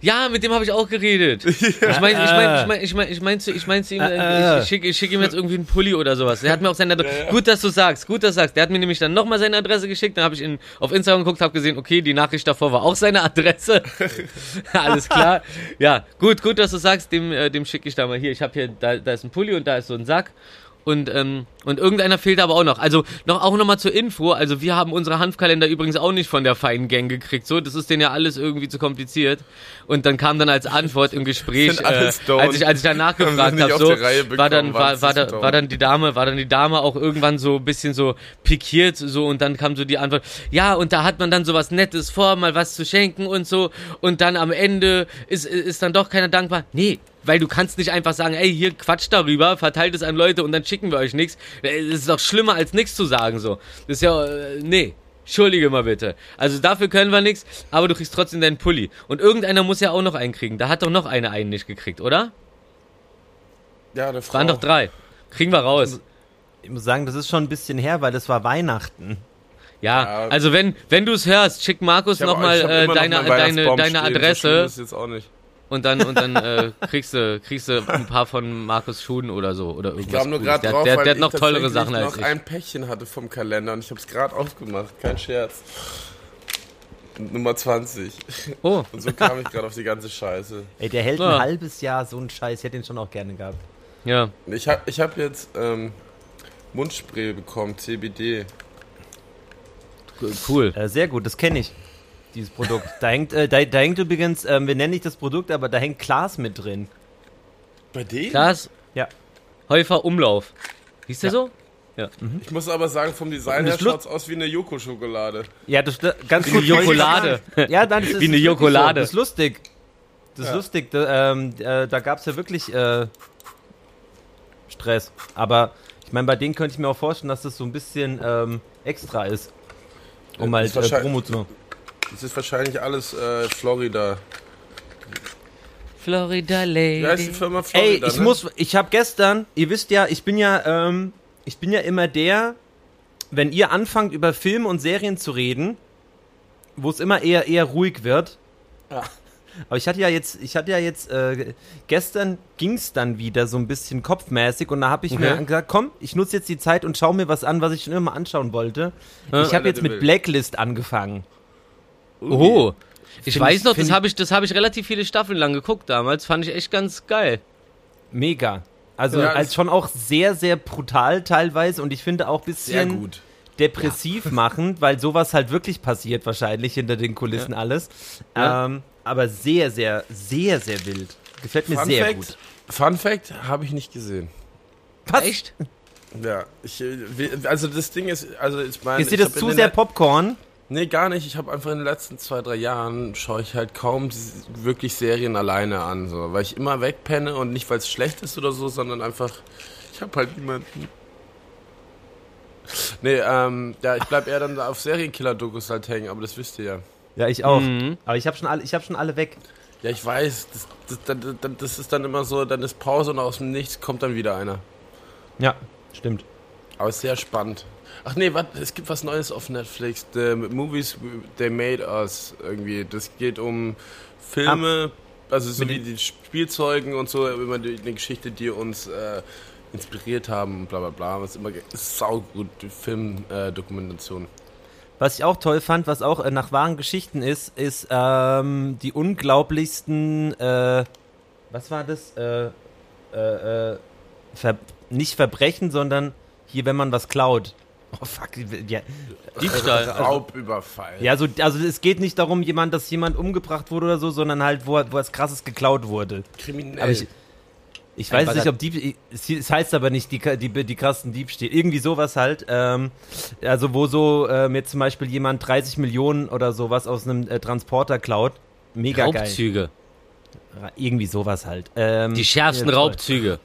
Ja, mit dem habe ich auch geredet. Ich meine, ich meine, ich meine, ich meine, ich meine zu, ich meine zu ihm, äh, ich, ich schicke schick ihm jetzt irgendwie einen Pulli oder sowas. Der hat mir auch seine Adresse. Gut, dass du sagst, gut, dass du sagst. Der hat mir nämlich dann nochmal seine Adresse geschickt. Dann habe ich ihn auf Instagram geguckt, habe gesehen, okay, die Nachricht davor war auch seine Adresse. Alles klar. Ja, gut, gut, dass du sagst. Dem, äh, dem schicke ich da mal hier. Ich habe hier, da, da ist ein Pulli und da ist so ein Sack. Und, ähm, und irgendeiner fehlt aber auch noch. Also noch auch nochmal zur Info. Also wir haben unsere Hanfkalender übrigens auch nicht von der feinen Gang gekriegt. So, das ist denen ja alles irgendwie zu kompliziert. Und dann kam dann als Antwort im Gespräch, äh, als ich als ich sie nicht habe, so war dann war, war, da, war dann die Dame war dann die Dame auch irgendwann so ein bisschen so pikiert so und dann kam so die Antwort ja und da hat man dann sowas Nettes vor mal was zu schenken und so und dann am Ende ist ist dann doch keiner dankbar nee weil du kannst nicht einfach sagen, ey, hier quatscht darüber, verteilt es an Leute und dann schicken wir euch nichts. Das ist doch schlimmer als nichts zu sagen so. Das ist ja äh, nee. Entschuldige mal bitte. Also dafür können wir nichts, aber du kriegst trotzdem deinen Pulli. Und irgendeiner muss ja auch noch einen kriegen. Da hat doch noch eine einen nicht gekriegt, oder? Ja, der Frau. Waren doch drei. Kriegen wir raus. Ich muss sagen, das ist schon ein bisschen her, weil das war Weihnachten. Ja, Ja. also wenn, wenn du es hörst, schick Markus nochmal äh, noch deine, deine, deine stehen, So Adresse ist jetzt auch nicht. Und dann, und dann äh, kriegst, du, kriegst du ein paar von Markus Schuhen oder so oder irgendwas. Ich kam nur gerade der, drauf, der, weil der hat noch ich tollere Sachen als noch ich. ein Päckchen hatte vom Kalender und ich habe es gerade aufgemacht. Kein Scherz. Nummer 20. Oh, Und so kam ich gerade auf die ganze Scheiße. Ey, der hält Ja. ein halbes Jahr so einen Scheiß. Ich hätte ihn schon auch gerne gehabt. ja. Ich habe ich hab jetzt ähm, Mundspray bekommen, CBD. Cool. Äh, sehr gut, das kenne ich. Dieses Produkt. Da hängt, äh, da, da hängt übrigens, ähm, wir nennen nicht das Produkt, aber da hängt Glas mit drin. Bei denen? Klaas Ja. Häufer Umlauf. Hieß der Ja. so? Ja. Ich muss aber sagen, vom Design her das Lu- schaut's aus wie eine Joko-Schokolade. Ja, das ist ganz Wie gut. eine Jokolade. Ja, das ist Wie eine Jokolade. So. Das ist lustig. Das ist lustig. Da, ähm, äh, da gab es ja wirklich äh, Stress. Aber ich meine, bei denen könnte ich mir auch vorstellen, dass das so ein bisschen ähm, extra ist. Um Ja, halt äh, Promo zu machen. Das ist wahrscheinlich alles äh, Florida. Florida Lady. Wie heißt die Firma Ey, Florida? ich ne? muss, ich habe gestern, ihr wisst ja, ich bin ja, ähm, ich bin ja immer der, wenn ihr anfangt über Filme und Serien zu reden, wo es immer eher eher ruhig wird. Aber ich hatte ja jetzt, ich hatte ja jetzt, äh, gestern ging's dann wieder so ein bisschen kopfmäßig und da habe ich mir Okay. gesagt, komm, ich nutze jetzt die Zeit und schau mir was an, was ich schon immer anschauen wollte. Ja. ich habe jetzt mit. Blacklist angefangen. Oh. Ich Find weiß ich- noch, das habe ich, das habe ich relativ viele Staffeln lang geguckt damals. Fand ich echt ganz geil. Mega. Also Ja, als schon auch sehr, sehr brutal teilweise und ich finde auch ein bisschen Sehr gut. depressiv machend, weil sowas halt wirklich passiert wahrscheinlich hinter den Kulissen alles. Ja. Ähm, aber sehr, sehr, sehr, sehr wild. Gefällt mir Fun sehr Fact, gut. Fun Fact habe ich nicht gesehen. Was? Echt? Ja, ich, äh, also das Ding ist, also ich meine, Ist dir das hab zu sehr Popcorn? Nee, gar nicht. Ich habe einfach in den letzten zwei, drei Jahren schaue ich halt kaum wirklich Serien alleine an, so, weil ich immer wegpenne und nicht, weil es schlecht ist oder so, sondern einfach, ich habe halt niemanden. Nee, ähm, ja, ich bleib eher dann auf Serienkiller-Dokus halt hängen, aber das wisst ihr ja. Ja, ich auch. Mhm. Aber ich habe schon alle, ich habe schon alle weg. Ja, ich weiß, das, das, das, das, das ist dann immer so, dann ist Pause und aus dem Nichts kommt dann wieder einer. Ja, stimmt. Aber ist sehr spannend. Ach nee, warte, es gibt was Neues auf Netflix. The Movies They Made Us irgendwie. Das geht um Filme, also so wie die Spielzeugen und so, immer die, eine Geschichte, die uns äh, inspiriert haben bla bla bla. Was immer ge- ist saugut, die Filmdokumentation. Äh. Was ich auch toll fand, was auch äh, nach wahren Geschichten ist, ist ähm, die unglaublichsten, äh, was war das? Äh, äh, äh, Ver nicht Verbrechen, sondern hier, wenn man was klaut. Oh fuck, ja, Diebstahl. Raubüberfall. Ja, so, also es geht nicht darum, jemand, dass jemand umgebracht wurde oder so, sondern halt, wo, wo was krasses geklaut wurde. Kriminell. Aber ich, ich Ein weiß nicht, ob Dieb, es heißt aber nicht die, die, die krassen Diebstähle. Irgendwie sowas halt. Ähm, also wo so ähm, jetzt zum Beispiel jemand 30 Millionen oder sowas aus einem äh, Transporter klaut. Mega geil. Raubzüge. Irgendwie sowas halt. Ähm, Die schärfsten ja, toll. Raubzüge.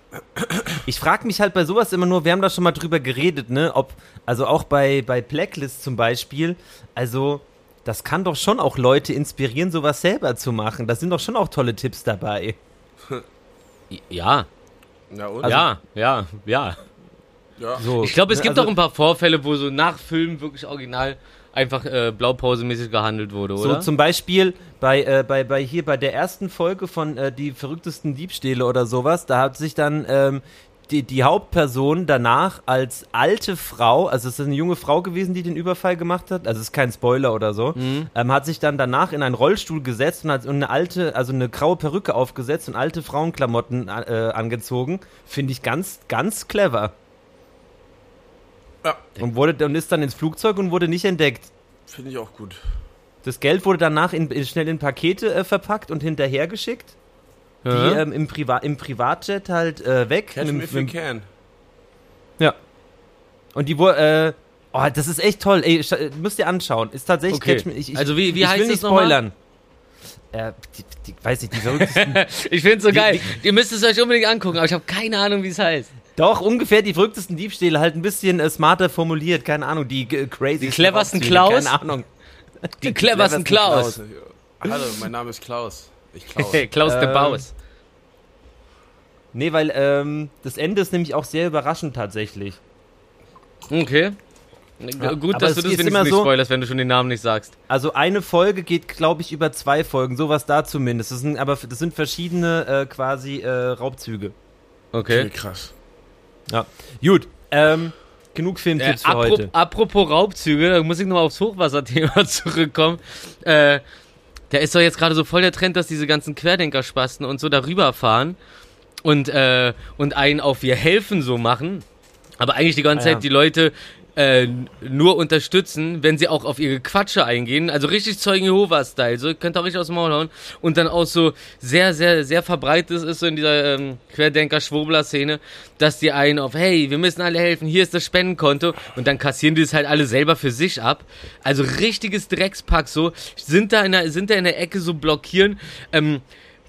Ich frage mich halt bei sowas immer nur, wir haben da schon mal drüber geredet, ne? Ob, also auch bei, bei Blacklist zum Beispiel, also das kann doch schon auch Leute inspirieren, sowas selber zu machen. Da sind doch schon auch tolle Tipps dabei. Ja, ja, und? Also- ja, ja, ja. ja. So, Ich glaube, es ne, gibt also, auch ein paar Vorfälle, wo so nach Filmen wirklich original einfach äh, blaupausemäßig gehandelt wurde, So oder? zum Beispiel bei, äh, bei, bei hier bei der ersten Folge von äh, die verrücktesten Diebstähle oder sowas, da hat sich dann ähm, die, die Hauptperson danach als alte Frau, also es ist eine junge Frau gewesen, die den Überfall gemacht hat, also es ist kein Spoiler oder so, ähm, hat sich dann danach in einen Rollstuhl gesetzt und hat eine alte, also eine graue Perücke aufgesetzt und alte Frauenklamotten äh, angezogen. Finde ich ganz, ganz clever. Ja. Und, wurde, und ist dann ins Flugzeug und wurde nicht entdeckt. Finde ich auch gut. Das Geld wurde danach in, in, schnell in Pakete äh, verpackt und hinterhergeschickt. Die Ja. ähm, im, Priva im Privatjet halt äh, weg. Catch Mit- me if you can. ja. Und die wurde, äh, oh, das ist echt toll. Ey, müsst ihr anschauen. Ist tatsächlich Okay. Catch Me. Ich, ich, Also wie- wie ich heißt will nicht spoilern. Äh, die, die, weiß ich, die verrücktesten. Ich finde es so Wie- geil. Ihr müsst es euch unbedingt angucken, aber ich habe keine Ahnung, wie es heißt. Doch, ungefähr die verrücktesten Diebstähle, halt ein bisschen äh, smarter formuliert. Keine Ahnung, die äh, crazy. Die cleversten Klaus? Keine Ahnung. Die cleversten Klaus. Hallo, mein Name ist Klaus. Ich Klaus. Klaus de Ähm, Baus. Nee, weil ähm, das Ende ist nämlich auch sehr überraschend tatsächlich. Okay. Ja, Gut, dass du das wenigstens immer nicht so- spoilerst, wenn du schon den Namen nicht sagst. Also eine Folge geht, glaube ich, über zwei Folgen, sowas da zumindest. Das sind, aber das sind verschiedene äh, quasi äh, Raubzüge. Okay, Okay. krass. Ja. Gut, ähm, genug Äh, Filmtipps für apro heute. apropos Raubzüge, da muss ich nochmal aufs Hochwasserthema zurückkommen. Äh, da ist doch jetzt gerade so voll der Trend, dass diese ganzen Querdenkerspasten und so darüber fahren und, äh, und einen auf wir helfen so machen. Aber eigentlich die ganze Ah, ja. Zeit die Leute äh, nur unterstützen, wenn sie auch auf ihre Quatsche eingehen. Also richtig Zeugen Jehovas-Style. So, könnt ihr auch richtig aus dem Maul hauen. Und dann auch so sehr, sehr, sehr verbreitet ist so in dieser ähm, Querdenker-Schwurbler-Szene, dass die einen auf, hey, wir müssen alle helfen, hier ist das Spendenkonto. Und dann kassieren die das halt alle selber für sich ab. Also richtiges Dreckspack so. Sind da in der, sind da in der Ecke so blockieren. Ähm,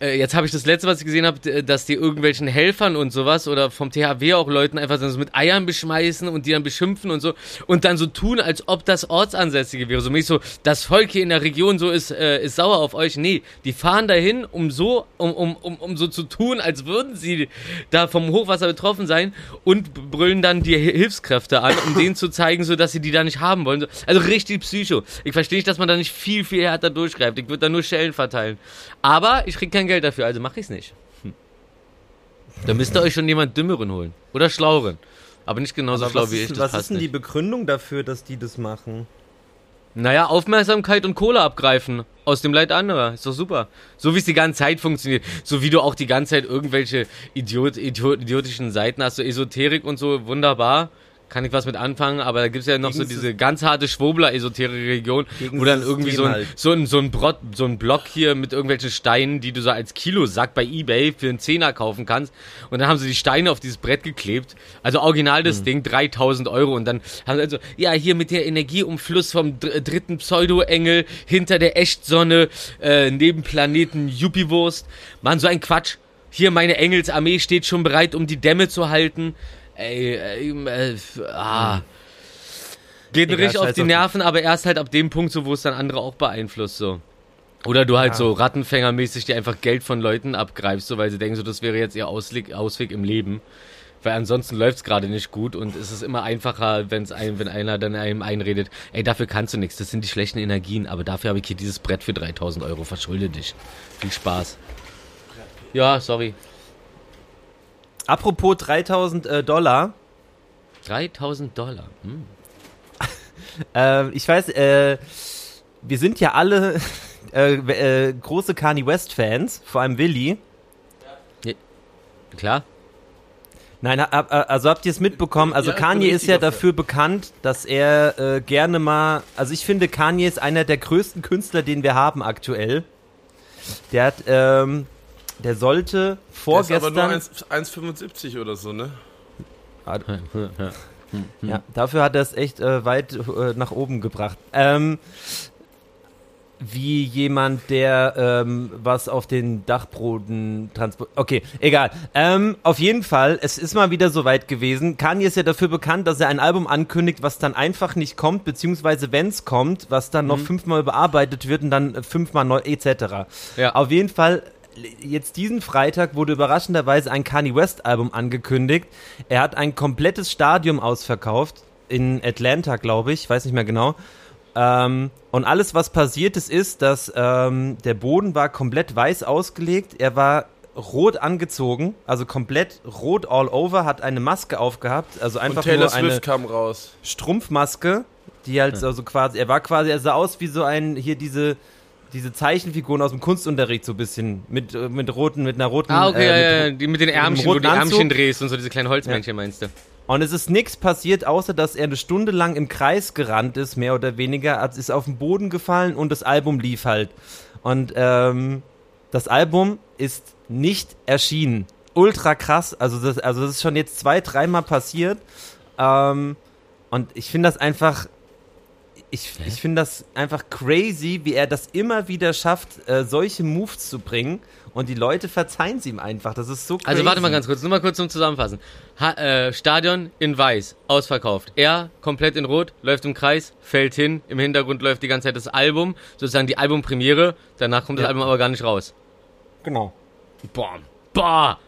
äh, jetzt habe ich das letzte, was ich gesehen habe, dass die irgendwelchen Helfern und sowas oder vom THW auch Leuten einfach so mit Eiern beschmeißen und die dann beschimpfen und so und dann so tun, als ob das Ortsansässige wäre. So mich so, das Volk hier in der Region so ist, äh, ist sauer auf euch. Nee, die fahren dahin, um so, um, um, um, um so zu tun, als würden sie da vom Hochwasser betroffen sein und brüllen dann die Hilfskräfte an, um denen zu zeigen, so dass sie die da nicht haben wollen. Also richtig Psycho. Ich verstehe nicht, dass man da nicht viel, viel härter durchgreift. Ich würde da nur Schellen verteilen. Aber ich krieg kein Geld dafür, also mache ich es nicht. Hm. Da müsst ihr euch schon jemand Dümmeren holen. Oder Schlaueren. Aber nicht genauso Aber schlau wie ist, ich. Was ist denn die Begründung dafür, dass die das machen? Naja, Aufmerksamkeit und Kohle abgreifen aus dem Leid anderer. Ist doch super. So wie es die ganze Zeit funktioniert. So wie du auch die ganze Zeit irgendwelche Idiot, Idiot, idiotischen Seiten hast, so Esoterik und so, wunderbar kann ich was mit anfangen, aber da gibt's ja noch Gegen so diese ganz harte Schwobler-Esoterik-Region, wo dann irgendwie so ein, halt. so, ein, so, ein Brot, so ein Block hier mit irgendwelchen Steinen, die du so als Kilosack bei Ebay für einen Zehner kaufen kannst. Und dann haben sie die Steine auf dieses Brett geklebt. Also original das mhm. Ding, 3000 Euro. Und dann haben sie also, ja, hier mit der Energieumfluss vom dritten Pseudo-Engel hinter der Echtsonne, äh, neben Planeten Juppie-Wurst. Mann, so ein Quatsch. Hier meine Engelsarmee steht schon bereit, um die Dämme zu halten. Ey, ey äh, ah. Geht mir richtig auf die Nerven, aber erst halt ab dem Punkt, so, wo es dann andere auch beeinflusst, so. Oder du halt ja. so Rattenfängermäßig dir einfach Geld von Leuten abgreifst, so, weil sie denken, so, das wäre jetzt ihr Ausweg, Ausweg im Leben. Weil ansonsten läuft es gerade nicht gut und es ist immer einfacher, wenn's ein, wenn einer dann einem einredet, ey, dafür kannst du nichts, das sind die schlechten Energien, aber dafür habe ich hier dieses Brett für 3000 Euro, verschulde dich. Viel Spaß. Ja, sorry. Apropos 3000 äh, Dollar. 3000 Dollar. Hm. äh, ich weiß, äh, wir sind ja alle äh, äh, große Kanye West Fans, vor allem Willi. Ja. Klar. Nein, also habt ihr es mitbekommen? Also ja, Kanye ist ja dafür bekannt, dass er äh, gerne mal, also ich finde Kanye ist einer der größten Künstler, den wir haben aktuell. Der hat ähm, der sollte vorgestern. Der ist aber nur 1,75 oder so, ne? ja, dafür hat er es echt äh, weit äh, nach oben gebracht. Ähm, wie jemand, der ähm, was auf den Dachboden transportiert. Okay, egal. Ähm, auf jeden Fall, es ist mal wieder so weit gewesen. Kanye ist ja dafür bekannt, dass er ein Album ankündigt, was dann einfach nicht kommt, beziehungsweise wenn es kommt, was dann mhm. noch fünfmal überarbeitet wird und dann fünfmal neu, etc. Ja. Auf jeden Fall jetzt diesen Freitag wurde überraschenderweise ein Kanye West Album angekündigt. Er hat ein komplettes Stadium ausverkauft in Atlanta, glaube ich, weiß nicht mehr genau. Ähm, und alles, was passiert ist, ist, dass ähm, der Boden war komplett weiß ausgelegt. Er war rot angezogen, also komplett rot all over, hat eine Maske aufgehabt, also einfach nur eine Swift kam raus. Strumpfmaske, die halt ja. also quasi, er war quasi, er sah aus wie so ein hier diese diese Zeichenfiguren aus dem Kunstunterricht so ein bisschen mit, äh, mit roten, mit einer roten. Ah, okay, äh, ja, ja, die mit den Ärmchen, wo du die Ärmchen drehst und so diese kleinen Holzmännchen ja. meinst du. Und es ist nichts passiert, außer dass er eine Stunde lang im Kreis gerannt ist, mehr oder weniger, ist auf den Boden gefallen und das Album lief halt. Und ähm, das Album ist nicht erschienen. Ultra krass, also das, also das ist schon jetzt zwei, dreimal passiert. Ähm, und ich finde das einfach ich, ich finde das einfach crazy, wie er das immer wieder schafft, äh, solche Moves zu bringen. Und die Leute verzeihen es ihm einfach. Das ist so crazy. Also warte mal ganz kurz, nur mal kurz zum Zusammenfassen. Ha, äh, Stadion in Weiß, ausverkauft. Er komplett in Rot, läuft im Kreis, fällt hin. Im Hintergrund läuft die ganze Zeit das Album, sozusagen die Albumpremiere. Danach kommt ja. das Album aber gar nicht raus. Genau. Boah. Boah.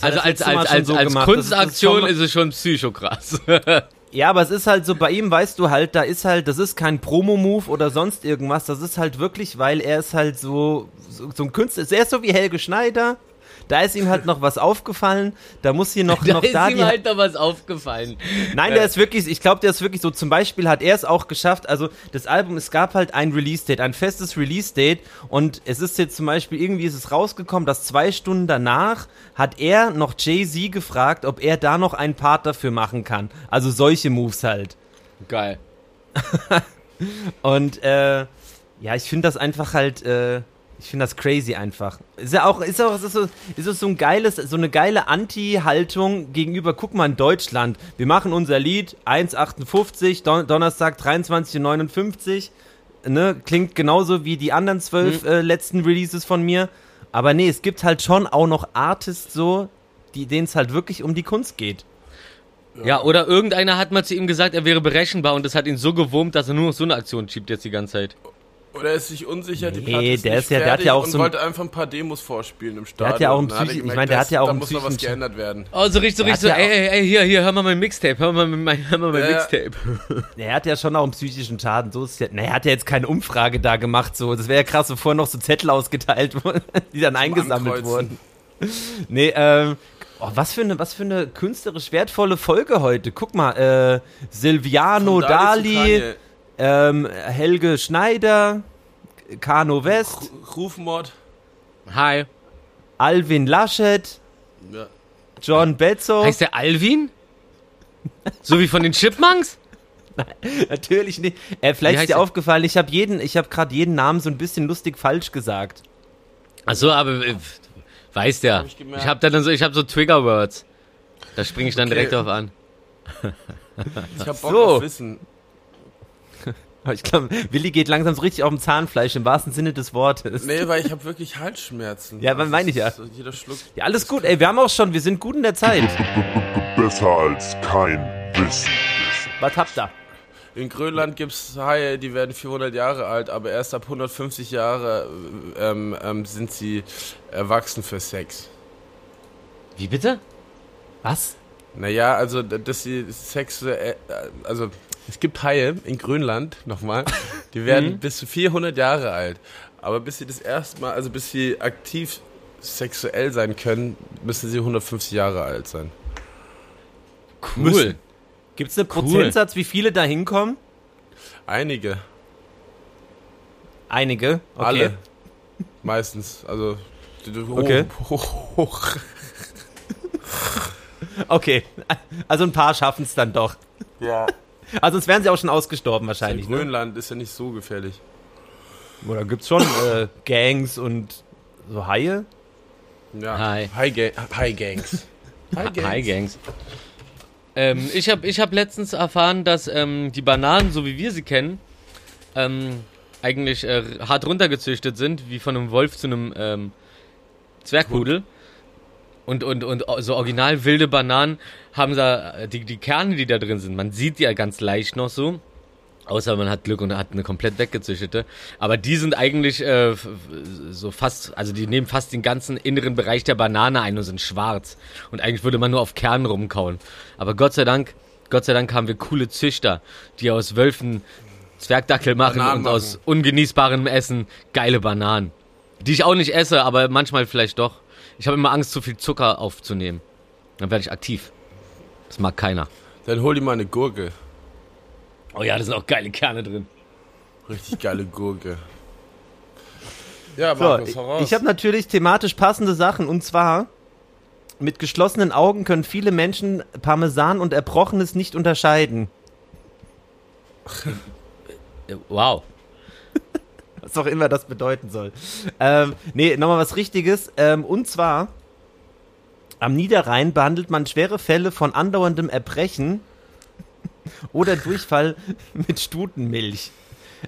Also als, als, als, so als Kunstaktion ist, ist, es schon psychokrass. Ja, aber es ist halt so, bei ihm weißt du halt, da ist halt, das ist kein Promo-Move oder sonst irgendwas, das ist halt wirklich, weil er ist halt so, so, so ein Künstler, er ist so wie Helge Schneider, da ist ihm halt noch was aufgefallen. Da muss hier noch da noch ist da ihm halt noch was aufgefallen. Nein, der ist wirklich, ich glaube, der ist wirklich so. Zum Beispiel hat er es auch geschafft. Also das Album, es gab halt ein Release-Date, ein festes Release-Date. Und es ist jetzt zum Beispiel irgendwie ist es rausgekommen, dass zwei Stunden danach hat er noch Jay Z gefragt, ob er da noch einen Part dafür machen kann. Also solche Moves halt. Geil. Und äh, ja, ich finde das einfach halt, äh, ich finde das crazy einfach. Ist ja auch, ist auch, ist so, ist so ein geiles, so eine geile Anti-Haltung gegenüber, guck mal in Deutschland, wir machen unser Lied 1,58, Don Donnerstag 23,59, ne, klingt genauso wie die anderen zwölf Mhm. äh, letzten Releases von mir. Aber nee, es gibt halt schon auch noch Artists so, die denen es halt wirklich um die Kunst geht. Ja, oder irgendeiner hat mal zu ihm gesagt, er wäre berechenbar und das hat ihn so gewurmt, dass er nur noch so eine Aktion schiebt jetzt die ganze Zeit. Oder er ist sich unsicher, die Nee, Platte ist der nicht ist ja- der hat ja auch und so ein- wollte einfach ein paar Demos vorspielen im Stadion. hat ja auch ein Dann hat er Psychi- ich meine, der hat ja auch da ein muss noch was psychischen- geändert werden. Oh, so richtig, so richtig so, ey, ey, ey, hier, hier, hör mal mein Mixtape, hör mal mein, hör mal mein Ja. Mixtape. Er hat ja schon auch einen psychischen Schaden. So ist es ja. Na, er hat ja jetzt keine Umfrage da gemacht. So, das wäre ja krass, bevor noch so Zettel ausgeteilt wurden, die dann eingesammelt Ankreuzen. wurden. Nee, ähm. Oh, was für eine, was für eine künstlerisch wertvolle Folge heute. Guck mal, äh, Silviano Dali Dali. Ähm, Helge Schneider, Kano West, Ru- Rufmord. Hi. Alvin Laschet, Ja. John Bezzo. Heißt der Alvin? So wie von den Chipmunks? Natürlich nicht. Äh, vielleicht ist dir er? aufgefallen, ich habe jeden, ich habe gerade jeden Namen so ein bisschen lustig falsch gesagt. Achso, aber äh, weiß der. Hab ich hab da dann so, ich hab so Trigger-Words. Da springe ich dann Okay. direkt drauf an. Ich hab Bock So. auf Wissen. Ich glaube, Willi geht langsam so richtig auf dem Zahnfleisch im wahrsten Sinne des Wortes. Nee, weil ich habe wirklich Halsschmerzen. Ja, Das meine ich ja. jeder Schluck. Ja, alles gut, ey, wir haben auch schon, wir sind gut in der Zeit. Besser als kein Wissen. Was habt ihr? In Grönland gibt's Haie, die werden 400 Jahre alt, aber erst ab 150 Jahre ähm, ähm, sind sie erwachsen für Sex. Wie bitte? Was? Naja, also, dass sie sexuell, also, es gibt Haie in Grönland, nochmal, die werden bis zu 400 Jahre alt. Aber bis sie das erste Mal, also bis sie aktiv sexuell sein können, müssen sie 150 Jahre alt sein. Cool. Müssen. Gibt's einen Prozentsatz, wie viele da hinkommen? Einige, Einige. Okay. alle, meistens, also, hoch, Okay. hoch, hoch. Okay. Also ein paar schaffen es dann doch. Ja. Also sonst wären sie auch schon ausgestorben wahrscheinlich. Ne? Grönland ist ja nicht so gefährlich. Oder gibt's schon äh, Gangs und so Haie? Ja. Hi. High, Ga High Gangs. High Hi, Gangs. Ähm, ich habe ich hab letztens erfahren, dass ähm, die Bananen, so wie wir sie kennen, ähm, eigentlich äh, hart runtergezüchtet sind, wie von einem Wolf zu einem ähm, Zwergpudel. Und, und, und so original wilde Bananen haben da, die, die Kerne, die da drin sind, man sieht die ja ganz leicht noch so. Außer man hat Glück und hat eine komplett weggezüchtete. Aber die sind eigentlich äh, so fast, also die nehmen fast den ganzen inneren Bereich der Banane ein und sind schwarz. Und eigentlich würde man nur auf Kernen rumkauen. Aber Gott sei Dank, Gott sei Dank haben wir coole Züchter, die aus Wölfen Zwergdackel machen Bananen und machen. aus ungenießbarem Essen geile Bananen. Die ich auch nicht esse, aber manchmal vielleicht doch. Ich habe immer Angst, zu viel Zucker aufzunehmen. Dann werde ich aktiv. Das mag keiner. Dann hol dir mal eine Gurke. Oh ja, da sind auch geile Kerne drin. Richtig geile Gurke. Ja, So, Markus, raus. ich habe natürlich thematisch passende Sachen und zwar mit geschlossenen Augen können viele Menschen Parmesan und Erbrochenes nicht unterscheiden. Wow. Was auch immer das bedeuten soll. Ähm, nee, nochmal was Richtiges. Ähm, und zwar, am Niederrhein behandelt man schwere Fälle von andauerndem Erbrechen oder Durchfall mit Stutenmilch,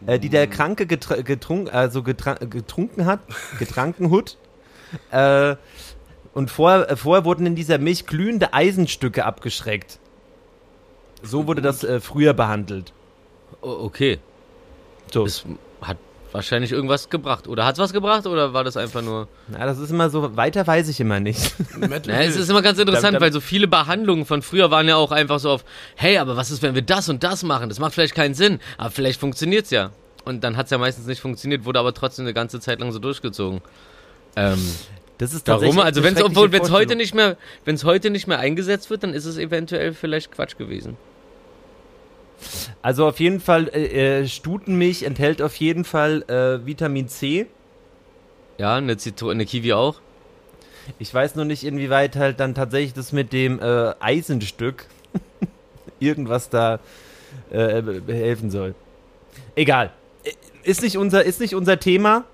äh, die der Kranke getr getrunk also getra getrunken hat, getranken hat. Äh, und vor, äh, vorher wurden in dieser Milch glühende Eisenstücke abgeschreckt. So wurde das äh, früher behandelt. O okay. So. Das hat wahrscheinlich irgendwas gebracht. Oder hat's was gebracht oder war das einfach nur. Na, das ist immer so, weiter weiß ich immer nicht. Na, es ist immer ganz interessant, Da- da- weil so viele Behandlungen von früher waren ja auch einfach so auf, hey, aber was ist, wenn wir das und das machen? Das macht vielleicht keinen Sinn, aber vielleicht funktioniert's ja. Und dann hat's ja meistens nicht funktioniert, wurde aber trotzdem eine ganze Zeit lang so durchgezogen. Ähm, Das ist warum? Also wenn es schreckliche obwohl wenn es heute Vorstellung. nicht mehr, wenn es heute nicht mehr eingesetzt wird, dann ist es eventuell vielleicht Quatsch gewesen. Also auf jeden Fall, äh, äh, Stutenmilch enthält auf jeden Fall äh, Vitamin C. Ja, eine Zitrone, eine Kiwi auch. Ich weiß nur nicht, inwieweit halt dann tatsächlich das mit dem äh, Eisenstück irgendwas da äh, helfen soll. Egal. Ist nicht unser, ist nicht unser Thema.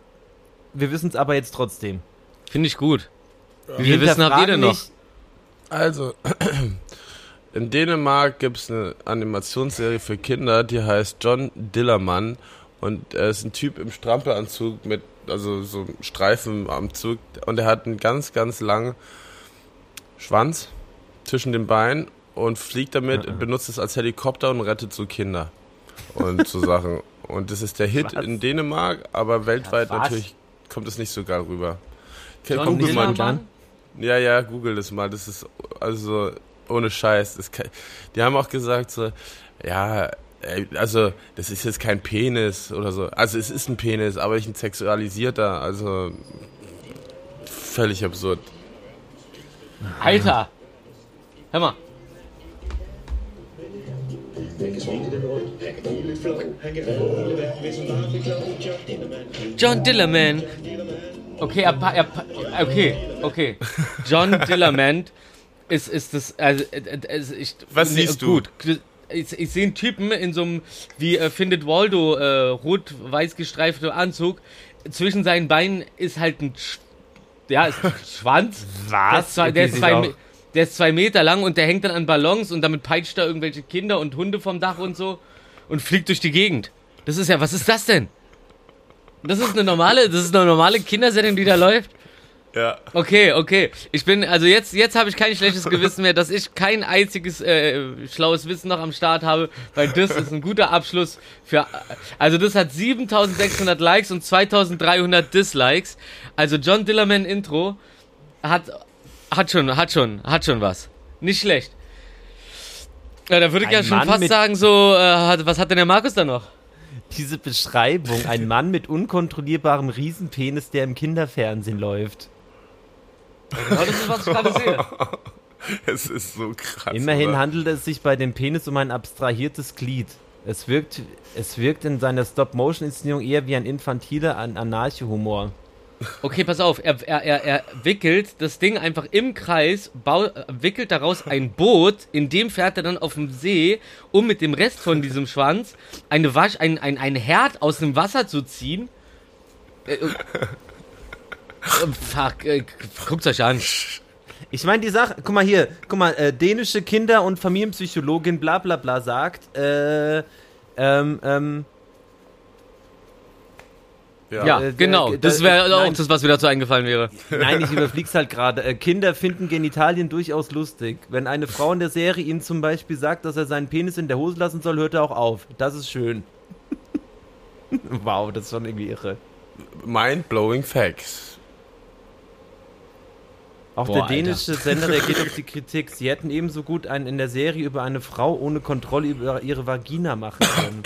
Wir wissen es aber jetzt trotzdem. Finde ich gut. Wie viel Wissen habt ihr denn noch? Nicht, Also, in Dänemark gibt es eine Animationsserie für Kinder, die heißt John Dillermann. Und er ist ein Typ im Strampelanzug mit, also so Streifen am Zug. Und er hat einen ganz, ganz langen Schwanz zwischen den Beinen und fliegt damit, benutzt es als Helikopter und rettet so Kinder. Und so Sachen. Und das ist der Hit Was? in Dänemark, aber weltweit was? natürlich kommt es nicht so geil rüber. John Google mal, ja, ja, google das mal. Das ist also ohne Scheiß. Das kann, die haben auch gesagt so, ja, also das ist jetzt kein Penis oder so. Also es ist ein Penis, aber nicht ein sexualisierter. Also völlig absurd. Alter! Hör mal. John Dillerman. Okay, er, er, okay, okay. John Dillerman ist, ist das, also, äh, ich, Was nee, siehst du? Gut. Ich, ich sehe einen Typen in so einem, wie äh, findet Waldo, äh, rot-weiß gestreifter Anzug. Zwischen seinen Beinen ist halt ein, Sch ja, ist ein Schwanz. Der ist, zwei, der, Okay, ist zwei, der ist zwei Meter lang und der hängt dann an Ballons und damit peitscht er irgendwelche Kinder und Hunde vom Dach und so und fliegt durch die Gegend. Das ist ja, was ist das denn? Das ist eine normale, das ist eine normale Kindersendung, die da läuft. Ja. Okay, okay. Ich bin, also jetzt, jetzt habe ich kein schlechtes Gewissen mehr, dass ich kein einziges äh, schlaues Wissen noch am Start habe, weil das ist ein guter Abschluss für, also das hat 7600 Likes und 2300 Dislikes. Also John Dillerman Intro hat, hat schon, hat schon, hat schon was. Nicht schlecht. Ja, da würde ich Ein ja schon Mann fast sagen, so, äh, was hat denn der Markus da noch? Diese Beschreibung, ein Mann mit unkontrollierbarem Riesenpenis, der im Kinderfernsehen läuft. Genau das ist, was ich gerade sehe. Es ist so krass. Immerhin oder? handelt es sich bei dem Penis um ein abstrahiertes Glied. Es wirkt, es wirkt in seiner Stop-Motion-Inszenierung eher wie ein infantiler An Anarcho-Humor. Okay, pass auf, er, er, er, er wickelt das Ding einfach im Kreis, bau, äh, wickelt daraus ein Boot, in dem fährt er dann auf dem See, um mit dem Rest von diesem Schwanz eine Wasch, ein, ein, ein Herd aus dem Wasser zu ziehen. Äh, äh, äh, fuck, äh, guckt's euch an. Ich meine, die Sache, guck mal hier, guck mal, äh, dänische Kinder- und Familienpsychologin bla bla bla sagt, äh, ähm, ähm, Ja, äh, genau, äh, das da- wäre auch nein. das, was mir dazu eingefallen wäre. Nein, ich überflieg's halt gerade. Äh, Kinder finden Genitalien durchaus lustig. Wenn eine Frau in der Serie ihm zum Beispiel sagt, dass er seinen Penis in der Hose lassen soll, hört er auch auf. Das ist schön. wow, das ist schon irgendwie irre. Mind-blowing Facts. Auch Boah, der Alter. dänische Sender reagiert auf die Kritik. Sie hätten ebenso gut einen in der Serie über eine Frau ohne Kontrolle über ihre Vagina machen können.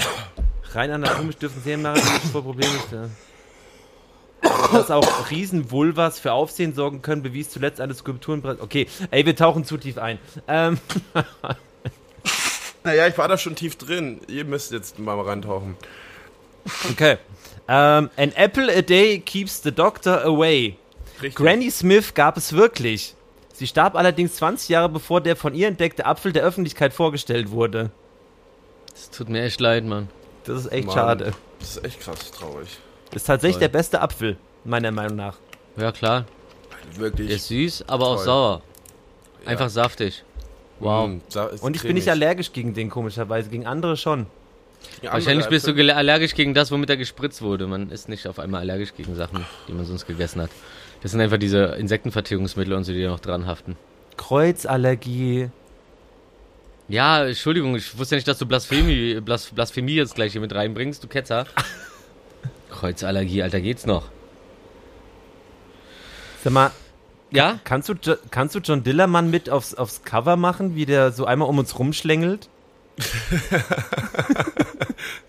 Rein anatomisch dürfen Serienmacher nicht vor Probleme stellen. Dass auch Riesenvulvas für Aufsehen sorgen können, bewies zuletzt eine Skulptur in Brasilien. Okay, ey, wir tauchen zu tief ein. Ähm, Naja, ich war da schon tief drin. Ihr müsst jetzt mal reintauchen. okay. Ähm, an apple a day keeps the doctor away. Richtig. Granny Smith gab es wirklich. Sie starb allerdings 20 Jahre bevor der von ihr entdeckte Apfel der Öffentlichkeit vorgestellt wurde. Das tut mir echt leid, Mann. Das ist echt Mann. schade. Das ist echt krass traurig. Das ist tatsächlich Toll. der beste Apfel, meiner Meinung nach. Ja, klar. Wirklich. Der ist süß, aber auch Toll. sauer. Einfach saftig. Wow. Sa- ist Und ich bin nicht allergisch gegen den, komischerweise. Gegen andere schon. Ja, Wahrscheinlich bist du allergisch gegen das, womit er gespritzt wurde. Man ist nicht auf einmal allergisch gegen Sachen, die man sonst gegessen hat. Das sind einfach diese Insektenvertilgungsmittel und so, die da noch dran haften. Kreuzallergie. Ja, Entschuldigung, ich wusste ja nicht, dass du Blasphemie, Blas, Blasphemie jetzt gleich hier mit reinbringst, du Ketzer. Kreuzallergie, Alter, geht's noch? Sag mal, Ja? kannst du, kannst du John Dillermann mit aufs, aufs Cover machen, wie der so einmal um uns rumschlängelt?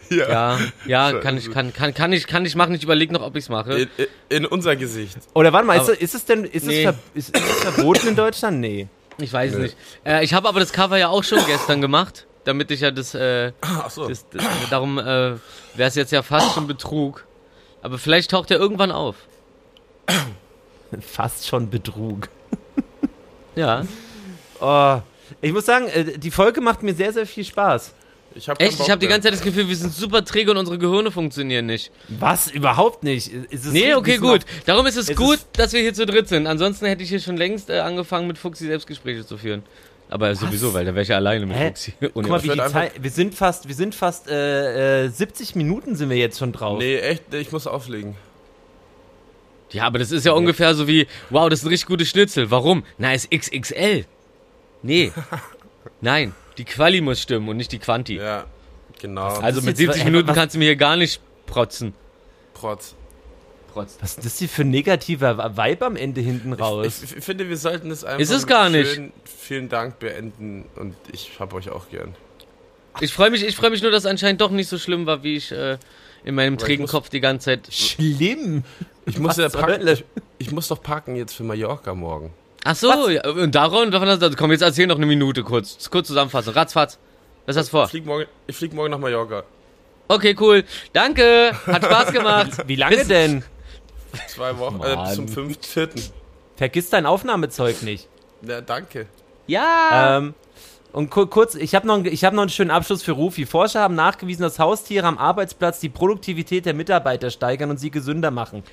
Ja, ja, So, kann ich, kann, kann, kann ich, kann ich machen. Ich überlege noch, ob ich's mache. In, in, unser Gesicht. Oder warte mal, ist, Aber- es- ist es denn ist, Nee. es ver, ist, ist es verboten in Deutschland? Nee. Ich weiß es Nö. nicht. Äh, ich habe aber das Cover ja auch schon gestern gemacht, damit ich ja das, äh, Ach so. das, das darum äh, wäre es jetzt ja fast schon Betrug. Aber vielleicht taucht er irgendwann auf. Fast schon Betrug. Ja. Oh, ich muss sagen, äh, die Folge macht mir sehr, sehr viel Spaß. Ich hab Echt? Ich habe die ganze Zeit das Gefühl, wir sind super träge und unsere Gehirne funktionieren nicht. Was? Überhaupt nicht. Ist es Nee, okay, gut. noch- Darum ist es, Es gut, ist- dass wir hier zu dritt sind. Ansonsten hätte ich hier schon längst äh, angefangen, mit Fuxi Selbstgespräche zu führen. Aber sowieso, weil da wäre ich ja alleine mit Hä? Fuxi. Guck mal, wie die Zeit. Wir sind fast, wir sind fast äh, äh, 70 Minuten sind wir jetzt schon drauf. Nee, echt, ich muss auflegen. ja, aber das ist ja ungefähr so wie, wow, das ist ein richtig gutes Schnitzel. Warum? Na, ist XXL. Nee. Nein, die Quali muss stimmen und nicht die Quanti. Ja, genau. also mit jetzt- 70 hä, Minuten was- kannst du mir hier gar nicht protzen. Protz. Protzen. Was ist das hier für ein negativer Vibe am Ende hinten raus? Ich, ich finde, wir sollten es einfach Ist es gar nicht. schön vielen Dank beenden und ich hab euch auch gern. Ich freue mich, ich freue mich nur, dass es anscheinend doch nicht so schlimm war, wie ich äh, in meinem trägen Kopf die ganze Zeit. Schlimm. Ich muss ja packen. Ich muss doch packen jetzt für Mallorca morgen. Ach so, ja, und daran, davon hast du, komm, jetzt erzähl noch eine Minute kurz. Kurz zusammenfassen. Ratzfatz. Was hast du vor? Ich flieg morgen, ich flieg morgen nach Mallorca. Okay, cool. Danke. Hat Spaß gemacht. Wie lange Bis- denn? Zwei Wochen, äh, bis zum Mann. 5.4. Vergiss dein Aufnahmezeug nicht. Ja, danke. Ja. Ähm, und ku kurz, ich habe noch, ich hab noch einen schönen Abschluss für Rufi. Forscher haben nachgewiesen, dass Haustiere am Arbeitsplatz die Produktivität der Mitarbeiter steigern und sie gesünder machen.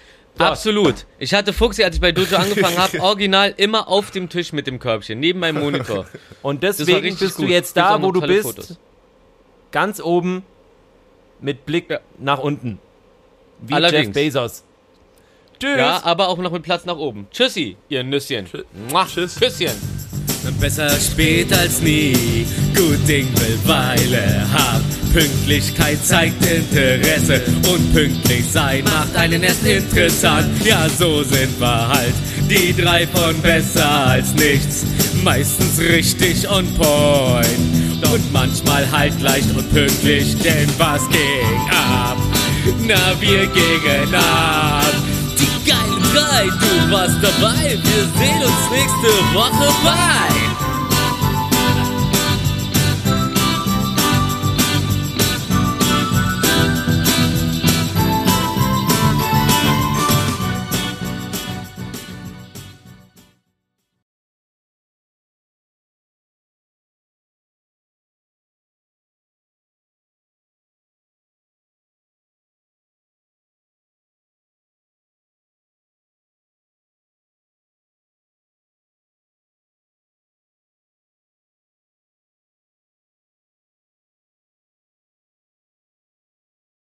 Absolut. Ich hatte Fuchsi, als ich bei Dojo angefangen habe, original immer auf dem Tisch mit dem Körbchen, neben meinem Monitor. Und deswegen bist du gut. jetzt Gibt's auch da, wo du bist, Fotos. ganz oben mit Blick Ja. nach unten. Wie Allerdings. Jeff Bezos. Tschüss. Ja, aber auch noch mit Platz nach oben. Tschüssi, ihr Nüsschen. Mua, Tschüss. Küsschen. Besser spät als nie. Gut Ding will Weile haben. Pünktlichkeit zeigt Interesse und pünktlich sein macht einen erst interessant. Ja, so sind wir halt. Die drei von besser als nichts. Meistens richtig on point. Und manchmal halt leicht und pünktlich, denn was ging ab? Na, wir gingen ab. Die geilen drei, du warst dabei. Wir sehen uns nächste Woche bei